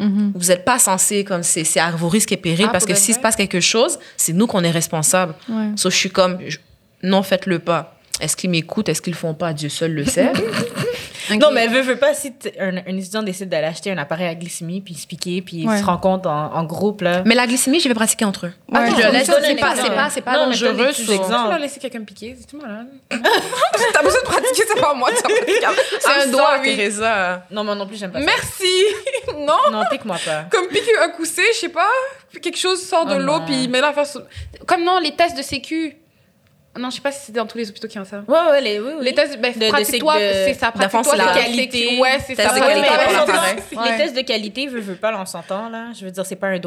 Mhm. vous n'êtes pas censé, comme, c'est c'est à vos risques et périls, Ah, parce que s'il se passe quelque chose, c'est nous qu'on est responsable. Ouais. Sauf je suis comme, je- non, faites-le pas. Est-ce qu'ils m'écoutent? Est-ce qu'ils le font pas? Dieu seul le sait. [laughs] Non, mais veux, veux pas, si un, un étudiant décide d'aller acheter un appareil à glycémie, puis se piquer, puis ils Ouais. se rencontrent en, en groupe, là. Mais la glycémie, je vais pratiquer entre eux. Ouais. Je ça, c'est pas, pas- c'est pas, c'est pas Non, dangereux. Tu l'as laissé quelqu'un me piquer, c'est tout malade. [laughs] T'as besoin de pratiquer, c'est pas moi. C'est un I'm doigt. Teresa. Non, moi non plus, j'aime pas ça. Merci! [laughs] non! Non, pique-moi pas. Comme piquer un coussin, je sais pas. Quelque chose sort de Oh l'eau, puis il met l'affaire sur... Comme non, les tests de sécu. Non, je sais pas si c'est dans tous les hôpitaux qui ont ça. Ouais, ouais, les, oui, oui. Les tests, ben, pratique-toi, c'est ça. Pratique-toi la qualité. Ouais, c'est Test ça. Les tests de qualité, veux, veux pas, là, on s'entend, là. Je veux dire, c'est pas un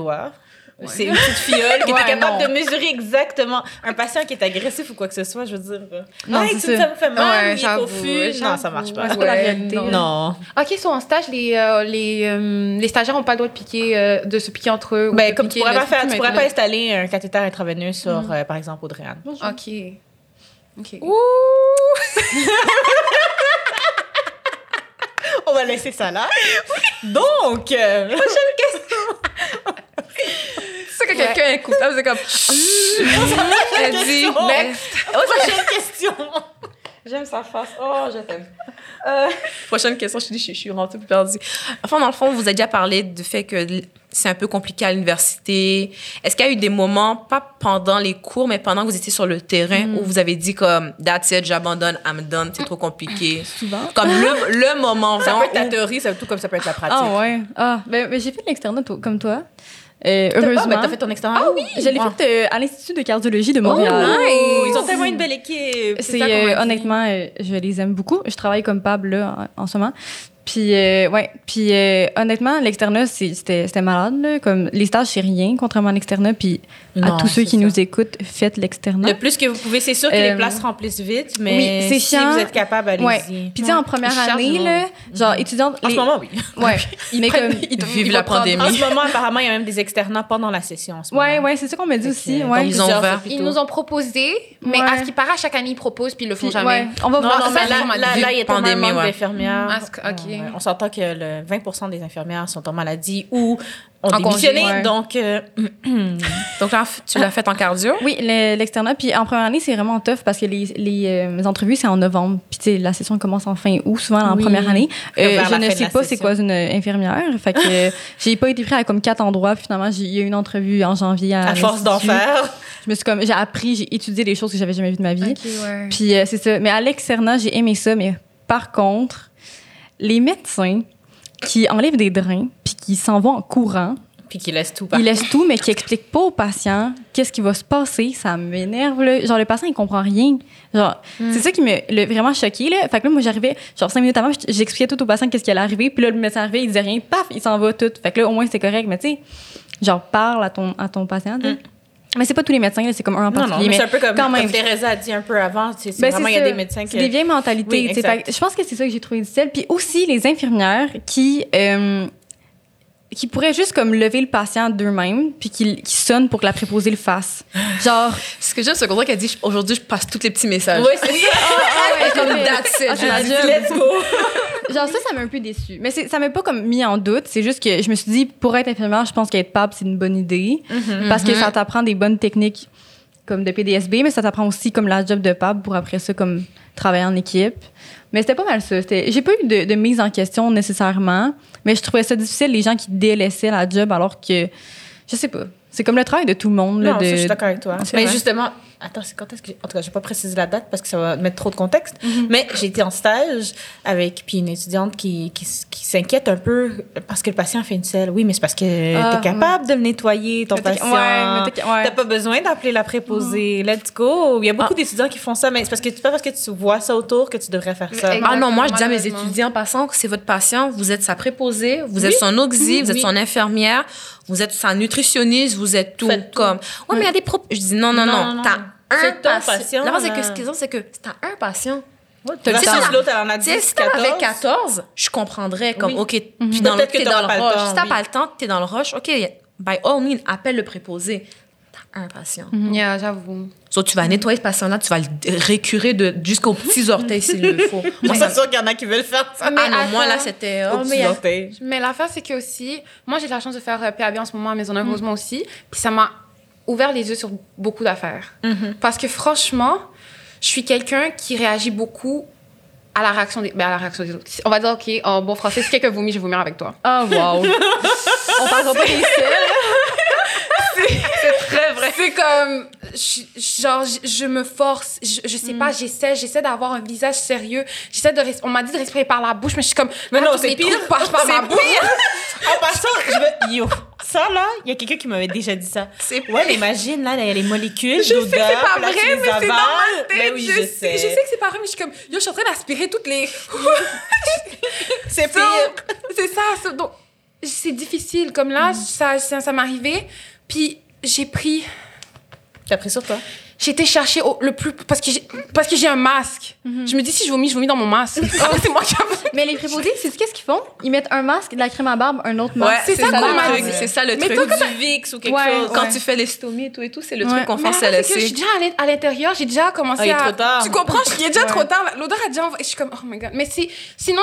C'est une petite fiole qui Ouais, est capable non. de mesurer exactement un patient qui est agressif ou quoi que ce soit. Je veux dire, Non, hey, tu ça. me fais mal, Ouais, il confus. Non, ça marche pas. la Ouais, réalité. non. Non. Ok, sont en stage, les, euh, les, euh, les stagiaires n'ont pas le droit de, piquer, euh, de se piquer entre eux. Ben, comme tu pourrais pas faire, tu pourrais pas installer un cathéter intraveineux sur, euh, par exemple, Audrey-Anne. Ok. Ok. [laughs] On va laisser ça là. [laughs] Donc, [laughs] euh, C'est que quelqu'un écoute. Là, c'est comme. Elle dit. Next. prochaine question. J'aime sa face. Oh, je t'aime. Euh, prochaine question, je te dis, je, je suis rentrée plus perdue. Enfin, dans le fond, vous avez déjà parlé du fait que c'est un peu compliqué à l'université. Est-ce qu'il y a eu des moments, pas pendant les cours, mais pendant que vous étiez sur le terrain, où vous avez dit comme, that's it, j'abandonne, I'm done, c'est trop compliqué? Souvent. Comme le, le moment Ça vraiment peut être où- théorie, ça, tout comme ça peut être la pratique. Ah ouais. Ah, ben, ben, j'ai fait de l'externat comme toi. Euh, heureusement. Ah, ben, t'as fait ton externat. Ah oui. Je l'ai fait euh, à l'Institut de cardiologie de Montréal. Ils ont tellement une belle équipe. C'est euh, honnêtement, euh, je les aime beaucoup. Je travaille comme PAB là en, en ce moment. Puis, euh, ouais. Puis, euh, honnêtement, l'externat, c'était c'était malade. Là. Comme, les stages, c'est rien, contrairement à l'externat. Puis, à Non, tous ceux qui ça. nous écoutent, faites l'externat. Le plus que vous pouvez, c'est sûr que les Euh, places remplissent vite, mais oui, c'est si chiant. vous êtes capable, allez-y. Ouais. Puis, tu sais, en première Ils année, là, genre, étudiante. En les- ce moment, oui. [laughs] Ouais. mais comme. Ils vivent la pandémie. En ce moment, apparemment, il y a même des externats pendant la session. En ce Ouais, ouais, c'est ça qu'on m'a dit aussi. Ouais. Ils ont. Ils nous ont proposé, mais à ce qui paraît, chaque année, ils proposent, puis ils le font jamais. on va voir ça. là, il y a tellement d'infirmières. Ah, Ouais, On s'entend que le 20% des infirmières sont en maladie ou ont En congé, démissionné. ouais. Donc, euh, [clears throat] Donc là, tu l'as fait en cardio? Oui, le- l'externat. Puis en première année, c'est vraiment tough parce que les, les, euh, entrevues, c'est en novembre. Puis tu sais, la session commence en fin août, souvent en Oui. première année. Euh, je ne sais pas c'est quoi une infirmière. Fait que [laughs] j'ai pas été pris à comme quatre endroits. Puis finalement, j'ai- il y a eu une entrevue en janvier à à force d'en faire. Je me suis comme, j'ai appris, j'ai étudié des choses que j'avais jamais vues de ma vie. Ouais. Puis c'est ça. Mais à l'externat, j'ai aimé ça. Mais par contre, les médecins qui enlèvent des drains puis qui s'en vont en courant, Puis qui laisse tout ils partout. laissent tout, mais qui expliquent pas au patient qu'est-ce qui va se passer. Ça m'énerve. là. Genre, le patient, il comprend rien. Genre, c'est ça qui m'a le- vraiment choqué. Là. Fait que là, moi, j'arrivais, genre, cinq minutes avant, j'expliquais tout au patient qu'est-ce qui allait arriver. Puis là, le médecin arrivait, il disait rien. Paf, il s'en va tout. Fait que là, au moins, c'est correct. Mais tu sais, genre, parle à ton, à ton patient. sais. Mais c'est pas tous les médecins, là, c'est comme un en Non, non, particulier. mais c'est un peu comme, quand comme même. Teresa a dit un peu avant. tu sais, c'est Ben, vraiment, c'est il y a des médecins qui. C'est des vieilles mentalités. Oui. Fait je pense que c'est ça que j'ai trouvé difficile. Puis aussi, les infirmières qui, euh, qui pourraient juste comme lever le patient d'eux-mêmes, puis qui, qui sonnent pour que la préposée le fasse. Genre, [laughs] Ce que j'aime, c'est qu'on qu'elle dit aujourd'hui, je passe tous les petits messages. Oui, c'est ça. ah ouais, [laughs] Comme that's it. Ah, Let's go. [laughs] genre ça, ça m'a un peu déçue. Mais ça m'a pas comme mis en doute. C'est juste que je me suis dit, pour être infirmière, je pense qu'être PAB, c'est une bonne idée. Parce que ça t'apprend des bonnes techniques comme de PDSB, mais ça t'apprend aussi comme la job de PAB pour après ça, comme travailler en équipe. Mais c'était pas mal ça. J'ai pas eu de, de mise en question nécessairement, mais je trouvais ça difficile, les gens qui délaissaient la job alors que, je sais pas, c'est comme le travail de tout le monde. Là, Non, de, ça, je suis d'accord avec toi. Mais vrai. justement, attends, c'est quand est-ce que. En tout cas, je vais pas préciser la date parce que ça va mettre trop de contexte. Mhm. Mais j'ai été en stage avec puis une étudiante qui, qui, s'inquiète un peu parce que le patient fait une selle. Oui, mais c'est parce que Ah, tu es capable de le nettoyer, ton Mais t'es- patient. ouais, mais t'es- ouais. T'as pas besoin d'appeler la préposée. Let's go. Il y a beaucoup d'étudiants qui font ça, mais c'est parce que c'est pas parce que tu vois ça autour que tu devrais faire ça. Ah non, moi, je dis à mes étudiants en passant que c'est votre patient, vous êtes sa préposée, vous Oui. êtes son auxi, vous êtes Oui. son infirmière, vous êtes sa nutritionniste, vous êtes tout. Faites tout. Comme, ouais, mais il y a des pro... Je dis non, non, non, Non, non, t'as un patient. patient, La c'est que ce qu'ils ont, c'est que t'as un patient. Tu sais, l'autre, elle en a Tu sais, 10, si t'en 14. avais 14, je comprendrais comme, Oui. OK, puis dans le, Peut-être que t'es dans le rush. Si t'as pas le temps, t'es dans le rush, OK, by all means, appelle le préposé. T'as un patient. Yeah, j'avoue. So, tu vas nettoyer ce patient-là, tu vas le récurer de, jusqu'aux petits orteils s'il le faut. [laughs] Moi, c'est sûr qu'il y en a qui veulent faire ça. Mais ah non, moi, là, c'était... Aux Oh, petits mais orteils. Mais l'affaire, c'est que aussi, moi, j'ai de la chance de faire euh, PAB en ce moment à Maisonneuve Rosemont aussi. Puis ça m'a ouvert les yeux sur beaucoup d'affaires. Parce que franchement, je suis quelqu'un qui réagit beaucoup à la réaction des, ben, à la réaction des autres. On va dire, OK, en bon français, si quelqu'un vomit, je vais vomir avec toi. Oh, wow. [laughs] On parlera pas des selles. C'est comme, je- genre, je, je me force, je, je sais pas, j'essaie, j'essaie d'avoir un visage sérieux. J'essaie de, on m'a dit de respirer par la bouche, mais je suis comme, Mais non, c'est pire. par C'est ma bouche. [laughs] En passant, je veux. Yo, ça là, il y a quelqu'un qui m'avait déjà dit ça. C'est Ouais, imagine là, il y a les molécules. Je sais que d'odeur, c'est pas là, vrai, mais c'est avales. dans ma tête. Ben oui, je, sais, je sais que c'est pas vrai, mais je suis comme, yo, je suis en train d'aspirer toutes les. [laughs] C'est pire. c'est ça. donc, c'est difficile. Comme là, ça, ça, ça m'est arrivé. Puis j'ai pris. T'as pris sur toi? Été chercher au- le plus. Parce que j'ai, parce que j'ai un masque. Je me dis, si je vomis, je vomis dans mon masque. [laughs] Ah, c'est moi qui ai- Mais les préposés, c'est qu'est-ce qu'ils font? Ils mettent un masque, de la crème à barbe, un autre masque. c'est ça qu'on le m'a truc. dit. C'est ça le Mais truc. toi, Du VIX ou quelque Ouais, chose. Quand ouais. tu fais l'estomie et tout et tout, c'est le Ouais. truc qu'on fait c'est que je suis déjà à l'in- à l'intérieur, j'ai déjà commencé Ah, il est à. trop tard. Tu comprends? Il est déjà Ouais. trop tard. L'odeur a déjà envoyé. Je suis comme, oh my god. Mais c'est, sinon,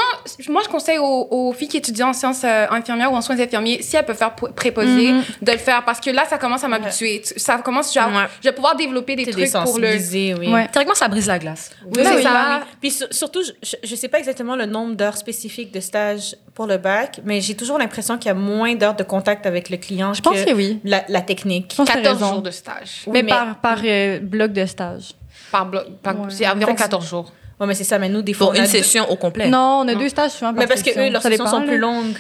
moi, je conseille aux, aux filles qui étudient en sciences euh, infirmières ou en soins infirmiers, si elles peuvent faire pr- préposer, Mhm. de le faire. Parce que là, ça commence à m'habituer. Tu- Ça commence, Ouais. je vais pouvoir développer des T'es trucs pour le. oui. Ouais. Théoriquement, ça brise la glace. Oui, Ben c'est oui, ça. oui. Puis sur- surtout, je- je, je sais pas exactement le nombre d'heures spécifiques de stage pour le bac, mais j'ai toujours l'impression qu'il y a moins d'heures de contact avec le client Je pense que oui. la, la technique. Je pense que t'as 14 raison. jours de stage. Oui, mais, mais- par, par euh, bloc de stage. Par bloc. par- Ouais. C'est environ Fait que- 14 jours. Ouais, mais c'est ça. Mais nous, des fois, Pour on a une deux- session au complet. Non, on a deux stages souvent Mais parce que eux, leurs sessions sont plus longues.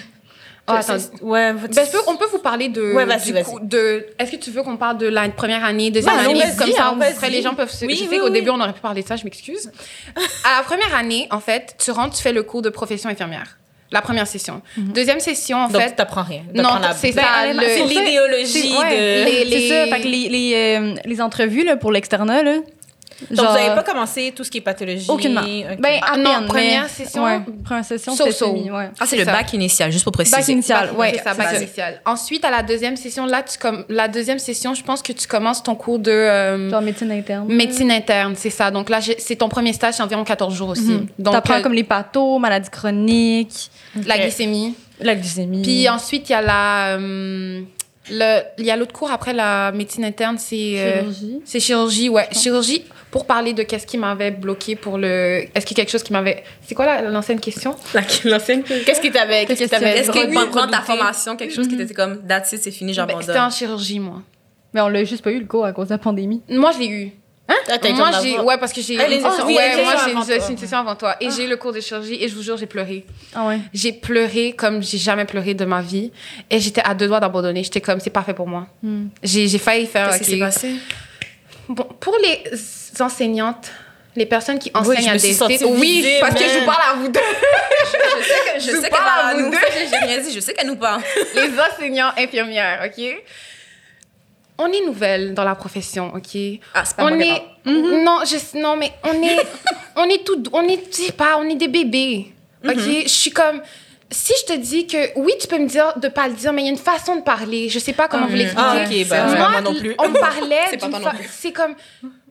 Ah, attends. Ouais, Ben, peux- on peut vous parler de. Ouais, vas-y, du vas-y. coup, de. Est-ce que tu veux qu'on parle de la première année, deuxième Ben, année, comme ça, allons-y. après les gens peuvent. se- Oui, je sais oui, qu'au oui. début on aurait pu parler de ça, je m'excuse. à la première année, en fait, tu rentres, tu fais le cours de profession infirmière. La première session. Deuxième session, en Donc, fait. tu n'apprends rien. Non, T'apprends la- c'est Ben, ça. le- l'idéologie ouais, de... les- ça. Fait que les, les, euh, les entrevues là, pour l'externat, là. Donc, genre- vous n'avez pas commencé tout ce qui est pathologie? Aucunement. Ok. Ben, à Ah, non, peine, première mais- session, Ouais, première session, c'était semi, ouais. Ah, c'est C'est le ça. bac initial, juste pour préciser. Bac initial, ouais. c'est ça, bac c'est ça. initial. Ensuite, à la deuxième session, là, tu comme la deuxième session, je pense que tu commences ton cours de euh, Genre médecine interne. médecine interne, c'est ça. Donc là, c'est ton premier stage, c'est environ 14 jours aussi. Mhm. Donc T'apprends euh, comme les pathos, maladies chroniques, la glycémie. la glycémie. Puis ensuite, il y a la euh, le il y a l'autre cours après la médecine interne, c'est euh, chirurgie. c'est chirurgie, ouais, chirurgie pour parler de qu'est-ce qui m'avait bloqué pour le est-ce qu'il y a quelque chose qui m'avait C'est quoi la- l'ancienne question? L'ancienne Qu'est-ce qui t'avait... Qu'est-ce qui t'avait... Est-ce que redouté? pendant ta formation, quelque chose qui était comme, that's it, c'est fini, Ben, C'était j'abandonne. en chirurgie moi. Mais on l'a juste pas eu le cours à cause de la pandémie. Moi, je l'ai eu. Ah, été Moi, j'ai. Ouais, parce que j'ai. Ah, les ouais, moi, j'ai une, une session avant toi. Et j'ai eu le cours de chirurgie et je vous jure, j'ai pleuré. Ah ouais. J'ai pleuré comme j'ai jamais pleuré de ma vie. Et j'étais à deux doigts d'abandonner. J'étais comme, c'est parfait pour moi. Hmm. J'ai failli faire. Qu'est-ce qui s'est passé? Bon, pour les enseignantes, les personnes qui enseignent à des sites. Oui, parce que je vous parle à vous deux. Je sais que- je Je sais qu'elle parle à vous nous. deux. J'ai dit, je sais qu'elle nous parle. les enseignants infirmières, OK? On est nouvelles dans la profession, OK? Ah, c'est pas on moi est parle. non je non mais on est [laughs] on est tout on est je sais pas on est des bébés ok? Je suis comme si je te dis que oui tu peux me dire de pas le dire mais il y a une façon de parler je sais pas comment vous l'expliquer Ah, ok, ben, C'est moi, moi non plus. on me parlait [laughs] C'est pas d'une toi non fa- plus. c'est comme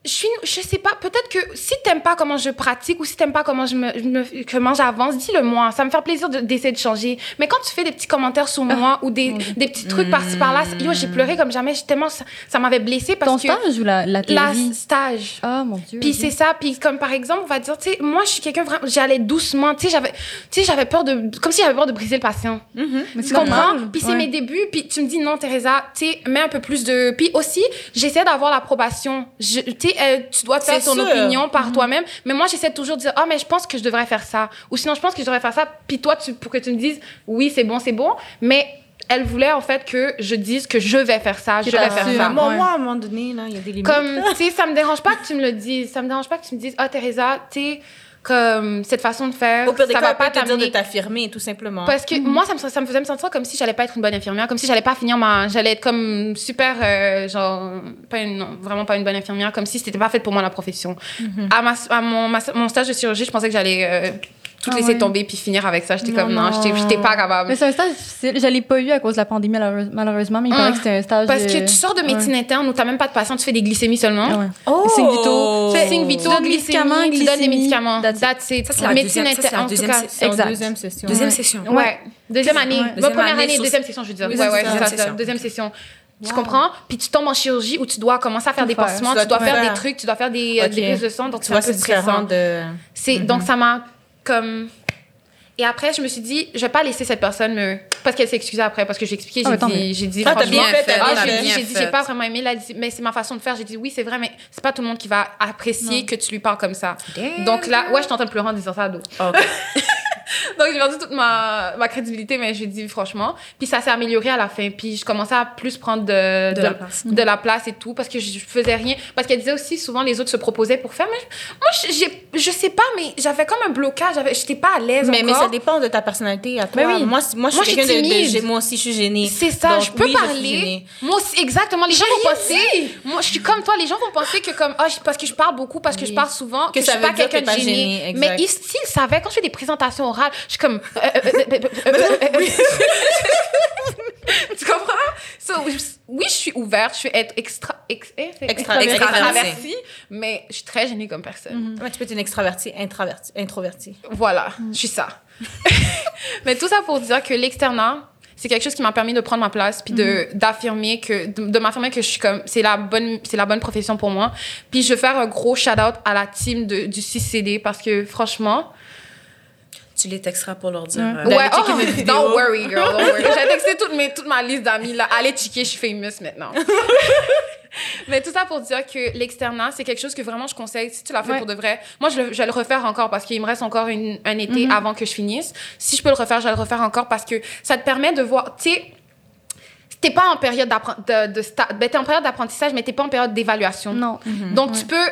je suis je sais pas peut-être que si t'aimes pas comment je pratique ou si t'aimes pas comment je me, me- comment j'avance dis-le moi ça me fait plaisir de- d'essayer de changer mais quand tu fais des petits commentaires sur moi ou des, des petits trucs par-ci par-là yo j'ai pleuré comme jamais tellement ça ça m'avait blessée parce Ton que stage ou la, la la stage Ah, mon Dieu. puis c'est ça, puis comme par exemple, on va dire, tu sais, moi je suis quelqu'un vraiment, j'allais doucement, tu sais, j'avais, tu sais, j'avais peur de, comme si j'avais peur de briser le patient. Mais Tu comprends? Puis c'est Ouais. mes débuts, puis tu me dis non, Teresa, tu sais, mets un peu plus de. Puis aussi, j'essaie d'avoir l'approbation. Tu euh, tu dois te faire ton sûr. opinion par toi-même, mais moi j'essaie toujours de dire, ah, mais je pense que je devrais faire ça. Ou sinon, je pense que je devrais faire ça, puis toi, tu, pour que tu me dises, oui, c'est bon, c'est bon, mais elle voulait en fait que je dise que je vais faire ça, je vais faire ça. Moi, Ouais. moi, à un moment donné, il y a des limites. Comme, tu sais, ça me dérange pas que tu me le dises. Ça me dérange pas que tu me dises, ah, Teresa, tu comme cette façon de faire, Au pire des ça cas, va pas te dire de t'affirmer, tout simplement. Parce que moi, ça me, ça me faisait me sentir comme si j'allais pas être une bonne infirmière, comme si j'allais pas finir ma. J'allais être comme super, euh, genre, pas une, non, vraiment pas une bonne infirmière, comme si c'était pas fait pour moi la profession. à, ma, à mon, ma- mon stage de chirurgie, je pensais que j'allais euh, tout Ah laisser ouais. tomber puis finir avec ça. J'étais comme, non, non. j'étais j'étais pas capable. Mais c'est un stage difficile. Je l'ai pas eu à cause de la pandémie, malheureuse- malheureusement, mais il Ah. paraît que c'était un stage. Parce de- que tu sors de médecine interne où t'as même pas de patient, tu fais des glycémies seulement. Ah ouais. Oh! Signe vitaux. Tu fais signe vitaux, Tu donnes des glycémie, médicaments, tu donnes des médicaments. that's it. That's it. Ça, c'est la médecine interne, en tout deuxième cas. Exact. deuxième session. Deuxième session. Ouais. Deuxième année. Deuxième première année, deuxième session, je veux dire. Oui, ouais, c'est ouais, ça. c'est ça, Deuxième session. Tu Wow. comprends? Puis tu tombes en chirurgie où tu dois commencer à faire des faire. pansements, Tu dois tu dois tout faire faire. des trucs, tu dois faire des, euh, Ok. des prises de sang, donc Tu c'est vois, un peu stressant. de... C'est, Donc ça m'a comme... Et après, je me suis dit, je vais pas laisser cette personne me... Parce qu'elle s'est excusée après, parce que j'ai expliqué, Ah, j'ai tant dit, j'ai dit, Ah, bien fait, ah, j'ai dit, j'ai dit, j'ai pas vraiment aimé, la, mais c'est ma façon de faire. J'ai dit, oui, c'est vrai, mais c'est pas tout le monde qui va apprécier que tu lui parles comme ça. Donc là, ouais, je de pleurer en disant ça à dos. [laughs] [laughs] Donc, j'ai perdu toute ma, ma crédibilité, mais j'ai dit franchement. Puis ça s'est amélioré à la fin. Puis je commençais à plus prendre de, De la place. de la place et tout, parce que je faisais rien. Parce qu'elle disait aussi, souvent, les autres se proposaient pour faire. Mais moi, je sais pas, mais j'avais comme un blocage. J'étais pas à l'aise Mais, mais ça dépend de ta personnalité à toi. Oui. Moi, moi, je suis quelqu'un de, Moi aussi, je suis gênée. C'est ça, Donc, je peux oui, parler. moi aussi, exactement. Les gens vont penser. Moi, je suis comme toi. Les gens vont penser que comme je- parce que je parle beaucoup, parce que je parle souvent, que, Que je suis pas quelqu'un que de gêné. Mais ils, s'ils savaient quand je fais des présentations orales, je suis comme. tu comprends? So, oui, je suis ouverte, je suis être extra, ex- eh, Extra- extravertie, mais je suis très gênée comme personne. Ouais, tu peux être une extravertie, introvertie. introvertie. Voilà, je suis ça. [laughs] Mais tout ça pour dire que l'externat, c'est quelque chose qui m'a permis de prendre ma place puis de d'affirmer que de, de m'affirmer que je suis comme c'est la bonne c'est la bonne profession pour moi. Puis je veux faire un gros shout out à la team de, du 6CD parce que franchement, Tu les texteras pour leur dire. Ouais. euh, D'aller ouais, checker oh, mes [laughs] vidéos. don't worry girl, don't worry. [laughs] J'ai texté toute mes toute ma liste d'amis là, allez checker, je suis famous maintenant. [laughs] Mais tout ça pour dire que l'externat, c'est quelque chose que vraiment je conseille. Si tu l'as fait Ouais. pour de vrai, moi, je, le- je vais le refaire encore parce qu'il me reste encore une- un été avant que je finisse. Si je peux le refaire, je vais le refaire encore parce que ça te permet de voir, tu sais, t'es pas en période d'appren- de, de ben, t'es en période d'apprentissage, mais t'es pas en période d'évaluation. Non. Donc, tu peux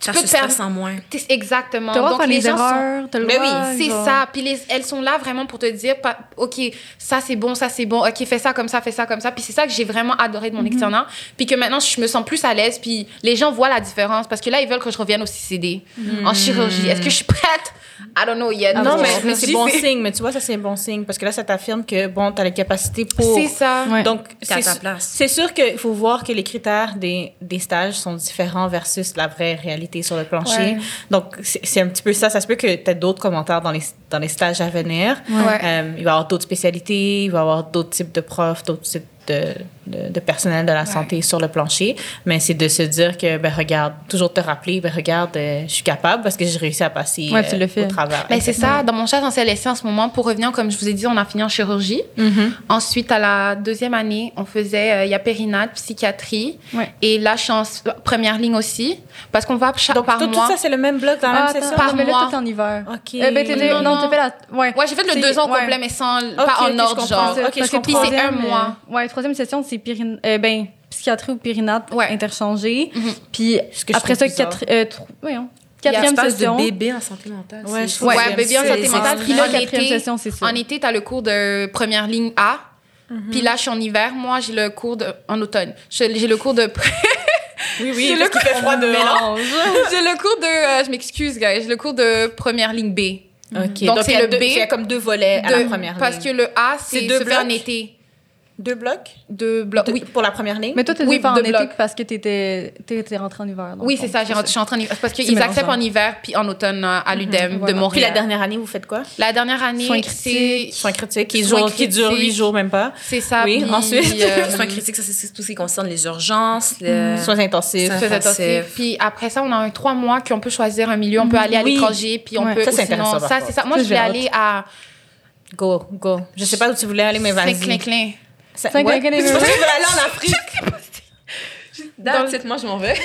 tu peux te permettre. en moins. Exactement. T'as le droit de Donc, faire les les sont- erreurs, le Mais droit. C'est genre- ça. Puis les- elles sont là vraiment pour te dire, pas- OK, ça c'est bon, ça c'est bon, OK, fais ça comme ça, fais ça comme ça. Puis c'est ça que j'ai vraiment adoré de mon externat. Puis que maintenant, je me sens plus à l'aise. Puis les gens voient la différence. Parce que là, ils veulent que je revienne au CCD, en chirurgie. Est-ce que je suis prête? I don't know yet. Non, Donc, mais, je me mais suis c'est bon [laughs] signe. Mais tu vois, ça, c'est un bon signe. Parce que là, ça t'affirme que, bon, t'as les capacités pour. C'est ça. Ouais. Donc, c'est ta place. c'est sûr qu'il faut voir que les critères des, des stages sont différents versus la vraie réalité sur le plancher. Ouais. Donc, c'est c'est un petit peu ça. Ça se peut que tu aies d'autres commentaires dans les, dans les stages à venir. Ouais. Euh, il va y avoir d'autres spécialités, il va y avoir d'autres types de profs, d'autres types de, de, de personnel de la santé sur le plancher. Mais c'est de se dire que, ben, regarde, toujours te rappeler, ben, regarde, euh, je suis capable parce que j'ai réussi à passer Ouais, tu euh, le fais. au travers. Ben, c'est ça. Dans mon stage en CLSC en ce moment, pour revenir, comme je vous ai dit, on a fini en chirurgie. Mhm. Ensuite, à la deuxième année, on faisait, euh, il y a périnate, psychiatrie. Ouais. Et là, je suis en première ligne aussi. Parce qu'on va cha- Donc, par tout, tout mois. ça, c'est le même bloc dans la Ah, même session? Par mais là, mois. tout en hiver. OK. Euh, ben, t'es- Non, non, non. fait la. Ouais. Ouais, j'ai fait le deux ans ouais. complet, mais sans, Ok, pas en ok, je ordre, comprends. genre. Ok, je Parce que comprends. Puis c'est un troisième, mois. euh, ouais, troisième session, c'est périn... euh, ben, psychiatrie ou périnate Ouais. interchangé. Mhm. Puis Ce que je après ça, quatre, euh, voyons, Il y a quatrième session. de bébé en santé mentale. Ouais, c'est- je Ouais, Troisième, bébé en santé mentale. Puis Puis là, quatrième été, session, c'est ça. en été, t'as le cours de première ligne A. Mhm. Puis là, je suis en hiver. Moi, j'ai le cours de... En automne. J'ai le cours de... [laughs] Oui, oui, J'ai parce le qu'il fait froid dehors. [laughs] j'ai le cours de... euh, je m'excuse, guys. J'ai le cours de première ligne B. OK. Donc, Donc, c'est le deux- B. Il y a comme deux volets à la première Parce ligne. que le A, c'est C'est deux se fait en été. Deux blocs? Deux blocs. De- Oui. Pour la première ligne? Mais toi, t'as Oui, faire en deux été blocs. parce que t'étais t'étais rentré en hiver. Oui, c'est ça. j'ai- Je suis en train de... Parce qu'ils acceptent en hiver puis en automne euh, à l'UDEM de voilà. Montréal. Puis la dernière année, vous faites quoi? La dernière année, Soins c'est... critiques. Soins critiques qui, Soins dure, qui dure critiques. huit jours, même pas. C'est ça. Oui, puis, ensuite? euh, [laughs] Soins critiques, ça, c'est tout ce qui concerne les urgences. le- Soins intensifs. Ça- Très intensif. intensif. Puis après ça, on a un trois mois qu'on peut choisir un milieu. On peut aller à l'étranger, puis on peut. Ça, c'est intéressant, par Ça, contre. c'est ça. Moi, je voulais j'ai aller à Go, go. Je sais pas où tu voulais aller, mais vas-y. Ça- Cinq ouais. Tu voulais aller en Afrique. That's it, moi, je m'en vais. [laughs]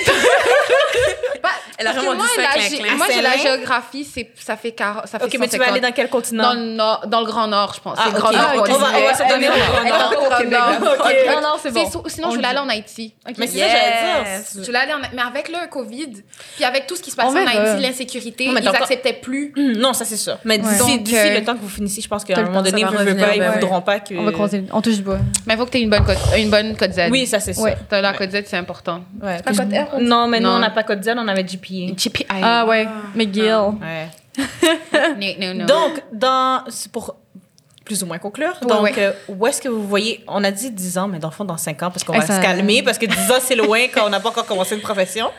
Elle a vraiment moi, dit la ça, clin, moi, j'ai la géographie, c'est, ça fait 40, ça fait OK, mais tu vas 150. aller dans quel continent? dans le, nord, dans le Grand Nord, je pense. Ah, le. Grand Nord. Ah, On va- on va se donner le Grand Nord. au Québec. Non, non, c'est bon. Sinon, On je voulais le aller en Haïti. Mais c'est ça que j'allais Yes. dire. Je voulais aller en... Mais avec le COVID, puis avec tout ce qui se passait en. Haïti, l'insécurité, ils acceptaient plus. Hum, Non, ça c'est sûr. Mais d'ici, Donc, d'ici euh, le temps que vous finissez, je pense qu'à un le moment donné, ça vous ne pas, ils voudront pas que. On va croiser. On touche du bois. Mais il faut que tu aies une bonne code, une bonne code Z. Oui, ça c'est sûr. La code Z, c'est important. Ouais. Pas code R, on dit? Non, mais nous, Non. on n'a pas code Z, on avait GPA. GPI. Ah ouais, McGill. Ouais. [laughs] Non. Donc, dans, c'est pour plus ou moins conclure, Ouais, donc, ouais. euh, où est-ce que vous voyez, on a dit 10 ans, mais dans le fond, dans 5 ans, parce qu'on va ça- se calmer, parce que 10 ans, c'est loin quand on n'a pas encore commencé une profession.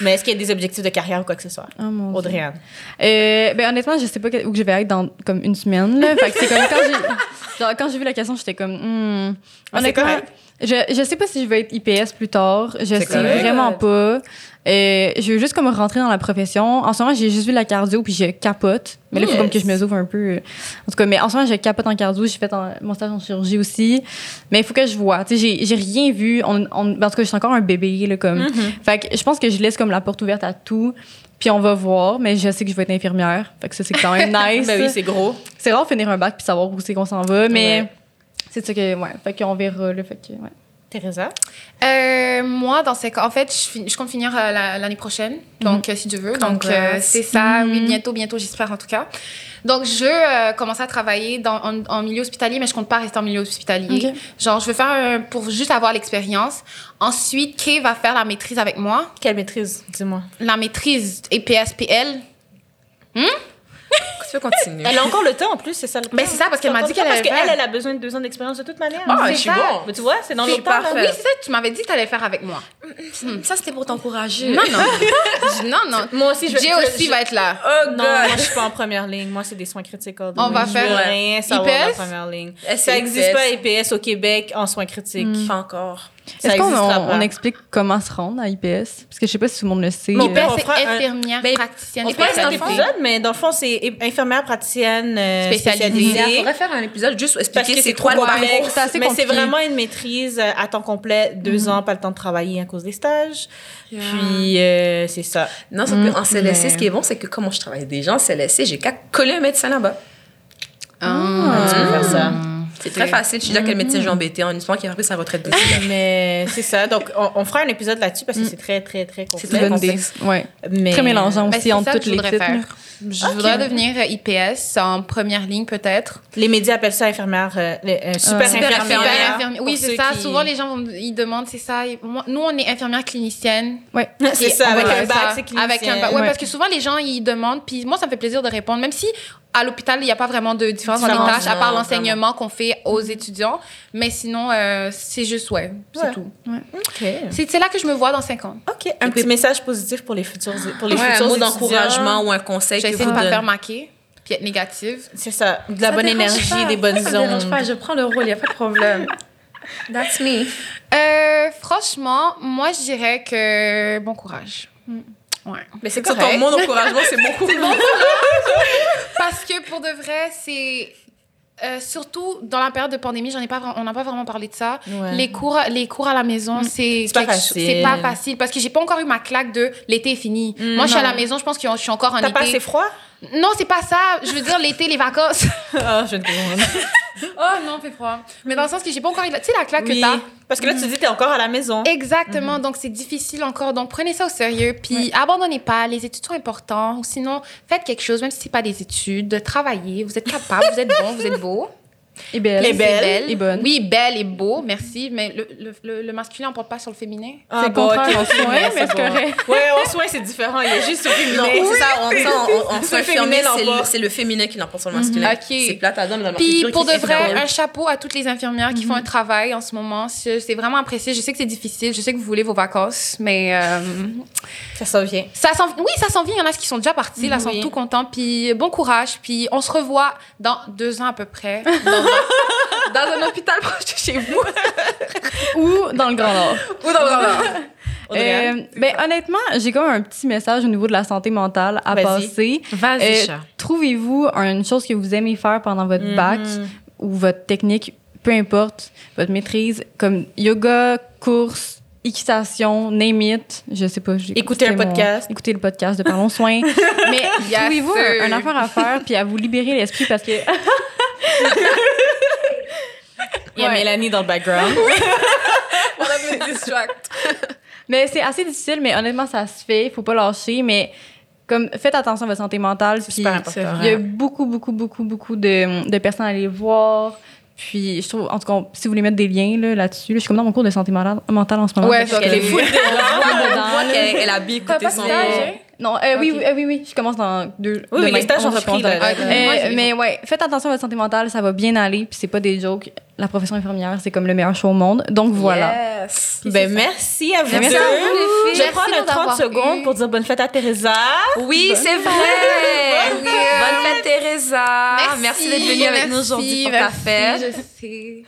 Mais est-ce qu'il y a des objectifs de carrière ou quoi que ce soit? Oh mon Dieu. Audrey-Anne. Euh, ben honnêtement, je sais pas où je vais être dans comme une semaine. Là. Fait que c'est comme quand j'ai [laughs] genre, quand j'ai vu la question, j'étais comme hmm. Ah, c'est honnêtement, correct. Je je sais pas si je vais être IPS plus tard. Je sais correct. vraiment pas. Euh, je veux juste comme rentrer dans la profession. En ce moment, j'ai juste vu la cardio puis je capote. Mais là, il faut comme que je me ouvre un peu. En tout cas, mais en ce moment, je capote en cardio. J'ai fait en- mon stage en chirurgie aussi. Mais il faut que je vois. Tu sais, j'ai rien vu. On, on- en tout cas, je suis encore un bébé là comme. Mm-hmm. Fait que je pense que je laisse comme la porte ouverte à tout. Puis on va voir, mais je sais que je vais être infirmière. Fait que ça, c'est quand même [laughs] nice. Ben oui, c'est gros. c'est rare de finir un bac puis savoir où c'est qu'on s'en va, mais Ouais. C'est ça que, ouais. Fait qu'on verra, là. Fait que, ouais. Teresa? Euh, moi, dans ces cas, en fait, je, compte finir euh, la- l'année prochaine. Donc, euh, si tu veux. Donc, euh, c'est ça. Oui, Mhm. bientôt, bientôt, j'espère en tout cas. Donc, je euh, commencer à travailler dans, en, en milieu hospitalier, mais je compte pas rester en milieu hospitalier. Ok. Genre, je veux faire un- pour juste avoir l'expérience. Ensuite, Kay va faire la maîtrise avec moi. Quelle maîtrise? Dis-moi? La maîtrise EPSPL. Tu peux continuer? Elle a encore le temps en plus, c'est ça le Mais temps. c'est ça, parce qu'elle m'a dit qu'elle Parce allait qu'elle, elle a besoin de deux ans d'expérience de toute manière. Ah, C'est je suis bon. Mais tu vois, c'est dans le temps. là. parfait. Oui, c'est ça, tu m'avais dit que tu allais faire avec moi. Ça, c'était pour t'encourager. Non, non. [laughs] Non, non. Moi aussi, je vais aussi je- va être là. Oh, Non, God. moi, je suis pas en première ligne. Moi, c'est des soins critiques. On va faire, rien savoir en IPS? première ligne. Ça IPS. pas IPS au Québec en soins critiques. Pas encore. Est-ce qu'on on, on explique comment se rendre à IPS? Parce que je sais pas si tout le monde le sait. Mais Euh, IPS, on c'est un- infirmière Ben, praticienne On fera un épisode, mais dans le fond, c'est infirmière praticienne euh, Spécialisée. spécialisée. Il faudrait faire un épisode juste expliquer que c'est quoi le complexe. mais c'est vraiment une maîtrise euh, à temps complet, deux ans, pas le temps de travailler à cause des stages. Puis, euh, c'est ça. Non, sauf Mm, qu'en CLSC, mais- ce qui est bon, c'est que comme je travaille déjà en CLSC, j'ai qu'à coller un médecin là-bas. Ah. Tu peux faire ça. C'est très facile. Je suis déjà quel médecin j'ai embêté en espérant qu'il a pris sa retraite dessus. Mais c'est ça. Donc, on, on fera un épisode là-dessus parce que c'est très, très, très complexe. C'est une bonne idée. Ouais. Mais, Très mélangeant Ben, aussi entre que toutes je les faire. là. Je voudrais devenir euh, IPS en première ligne peut-être. Les médias appellent ça infirmière, euh, euh, super, Super infirmière. Super Oui, c'est ça. qui- Souvent, les gens ils demandent, c'est ça. Nous, on est infirmière clinicienne. Ouais. [laughs] C'est ça, avec un bac, c'est clinicien. Avec un bac. Ouais, Ouais. parce que souvent, les gens, ils demandent. Puis moi, ça me fait plaisir de répondre. Même si à l'hôpital, il n'y a pas vraiment de différence dans les tâches, à part l'enseignement qu'on fait aux étudiants. Mais sinon, euh, c'est juste, ouais, c'est Ouais. tout. C'est c'est là que je me vois dans cinq ans. OK. Un petit message positif pour les futurs, pour les Ouais, un mot d'encouragement ou un conseil que vous de pas faire maquer puis être négative. C'est ça. De la Ça bonne énergie, pas. des bonnes Ça me dérange ondes. pas, je prends le rôle, il n'y a pas de problème. [laughs] That's me. Euh, franchement, moi, je dirais que bon courage. Ouais. Mais c'est correct. ton mot d'encouragement, c'est [laughs] beaucoup. Parce que pour de vrai, c'est euh, surtout dans la période de pandémie, j'en ai pas, on n'a pas vraiment parlé de ça. Ouais. Les cours, les cours à la maison, c'est C'est pas facile. C'est pas facile parce que j'ai pas encore eu ma claque de l'été est fini. Moi, je suis à la maison, je pense que je suis encore en T'as été. pas assez froid? Non, c'est pas ça. Je veux dire l'été, les vacances. [laughs] Ah, je ne comprends [laughs] [laughs] oh non, fait froid. Mais dans le sens que j'ai pas encore tu sais, la claque Oui. que t'as? Parce que là, tu dis t'es encore à la maison. Exactement, donc c'est difficile encore. Donc prenez ça au sérieux, puis abandonnez pas, les études sont importants. Ou sinon, faites quelque chose, même si c'est pas des études, travaillez, vous êtes capable, vous êtes bon, vous êtes beau. Et belle. Et C'est belle. Et bonne. Oui, belle et beau, merci. Mais le, le, le, le masculin n'emporte pas sur le féminin. Ah, C'est bon, contraire ok, en ok, soin, [laughs] mais c'est correct. Ouais, en soin, c'est différent. Il y a juste le féminin. C'est ça, on, on, on, on C'est se le féminin c'est le, féminin qui l'emporte sur le masculin. Ok. C'est plate à donner dans Puis pour de vrai, un chapeau à toutes les infirmières qui font un travail en ce moment. C'est vraiment apprécié. Je sais que c'est difficile, je sais que vous voulez vos vacances, mais euh, Ça s'en vient. ça s'en- oui, ça s'en vient. Il y en a qui sont déjà partis, là, sont Oui. tout contents. Puis bon courage. Puis on se revoit dans deux ans à peu près dans [laughs] dans un hôpital proche de chez vous. [laughs] Ou dans le Grand Nord. Ou dans un... Audrey. Euh, ben, honnêtement, j'ai comme un petit message au niveau de la santé mentale à Vas-y. passer. Vas-y, Euh. Trouvez-vous une chose que vous aimez faire pendant votre bac ou votre technique, peu importe, votre maîtrise, comme yoga, course, équitation, name it, je sais pas. j'ai Écoutez un podcast. écoutez le podcast de Parlons Soin. [laughs] Mais Yes, trouvez-vous un, un affaire à faire puis à vous libérer l'esprit parce que Il y a Ouais. Mélanie dans le background. [laughs] [laughs] On a fait distract. [laughs] Mais c'est assez difficile, mais honnêtement, ça se fait. Faut pas lâcher. Mais comme, faites attention à votre santé mentale. puis super important. Il y a beaucoup, beaucoup, beaucoup, beaucoup de, de personnes à aller voir. Puis, je trouve, en tout cas, si vous voulez mettre des liens là, là-dessus, là, je suis comme dans mon cours de santé mentale, mentale en ce moment. Ouais, parce ça, que- elle est full On On dedans, là. qu'elle elle a bien écouté pas son de stage, cours. hein? Non, euh, oui, Ok. oui, euh, oui, oui, je commence dans deux. Oui, oui, demain. les stages On ont se repris. Ok. Euh, mais ouais, faites attention à votre santé mentale, ça va bien aller, puis c'est pas des jokes. La profession infirmière, c'est comme le meilleur show au monde. Donc voilà. Yes. Ben, merci à vous Merci deux. à vous, les filles. Je vais prendre de nous 30 avoir secondes eu. pour dire bonne fête à Teresa. Oui, c'est vrai. Bonne Bonne fête. Teresa. Merci, d'être venue avec nous aujourd'hui pour ta merci, fête. Je sais.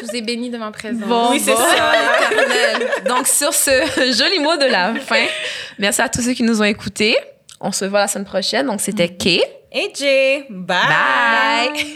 Je vous ai béni de ma présence. Bon, Oui, c'est bon. ça. Éternel. Donc, sur ce [laughs] joli mot de la fin, merci à tous ceux qui nous ont écoutés. On se voit la semaine prochaine. Donc, c'était Kay. AJ, bye. Bye.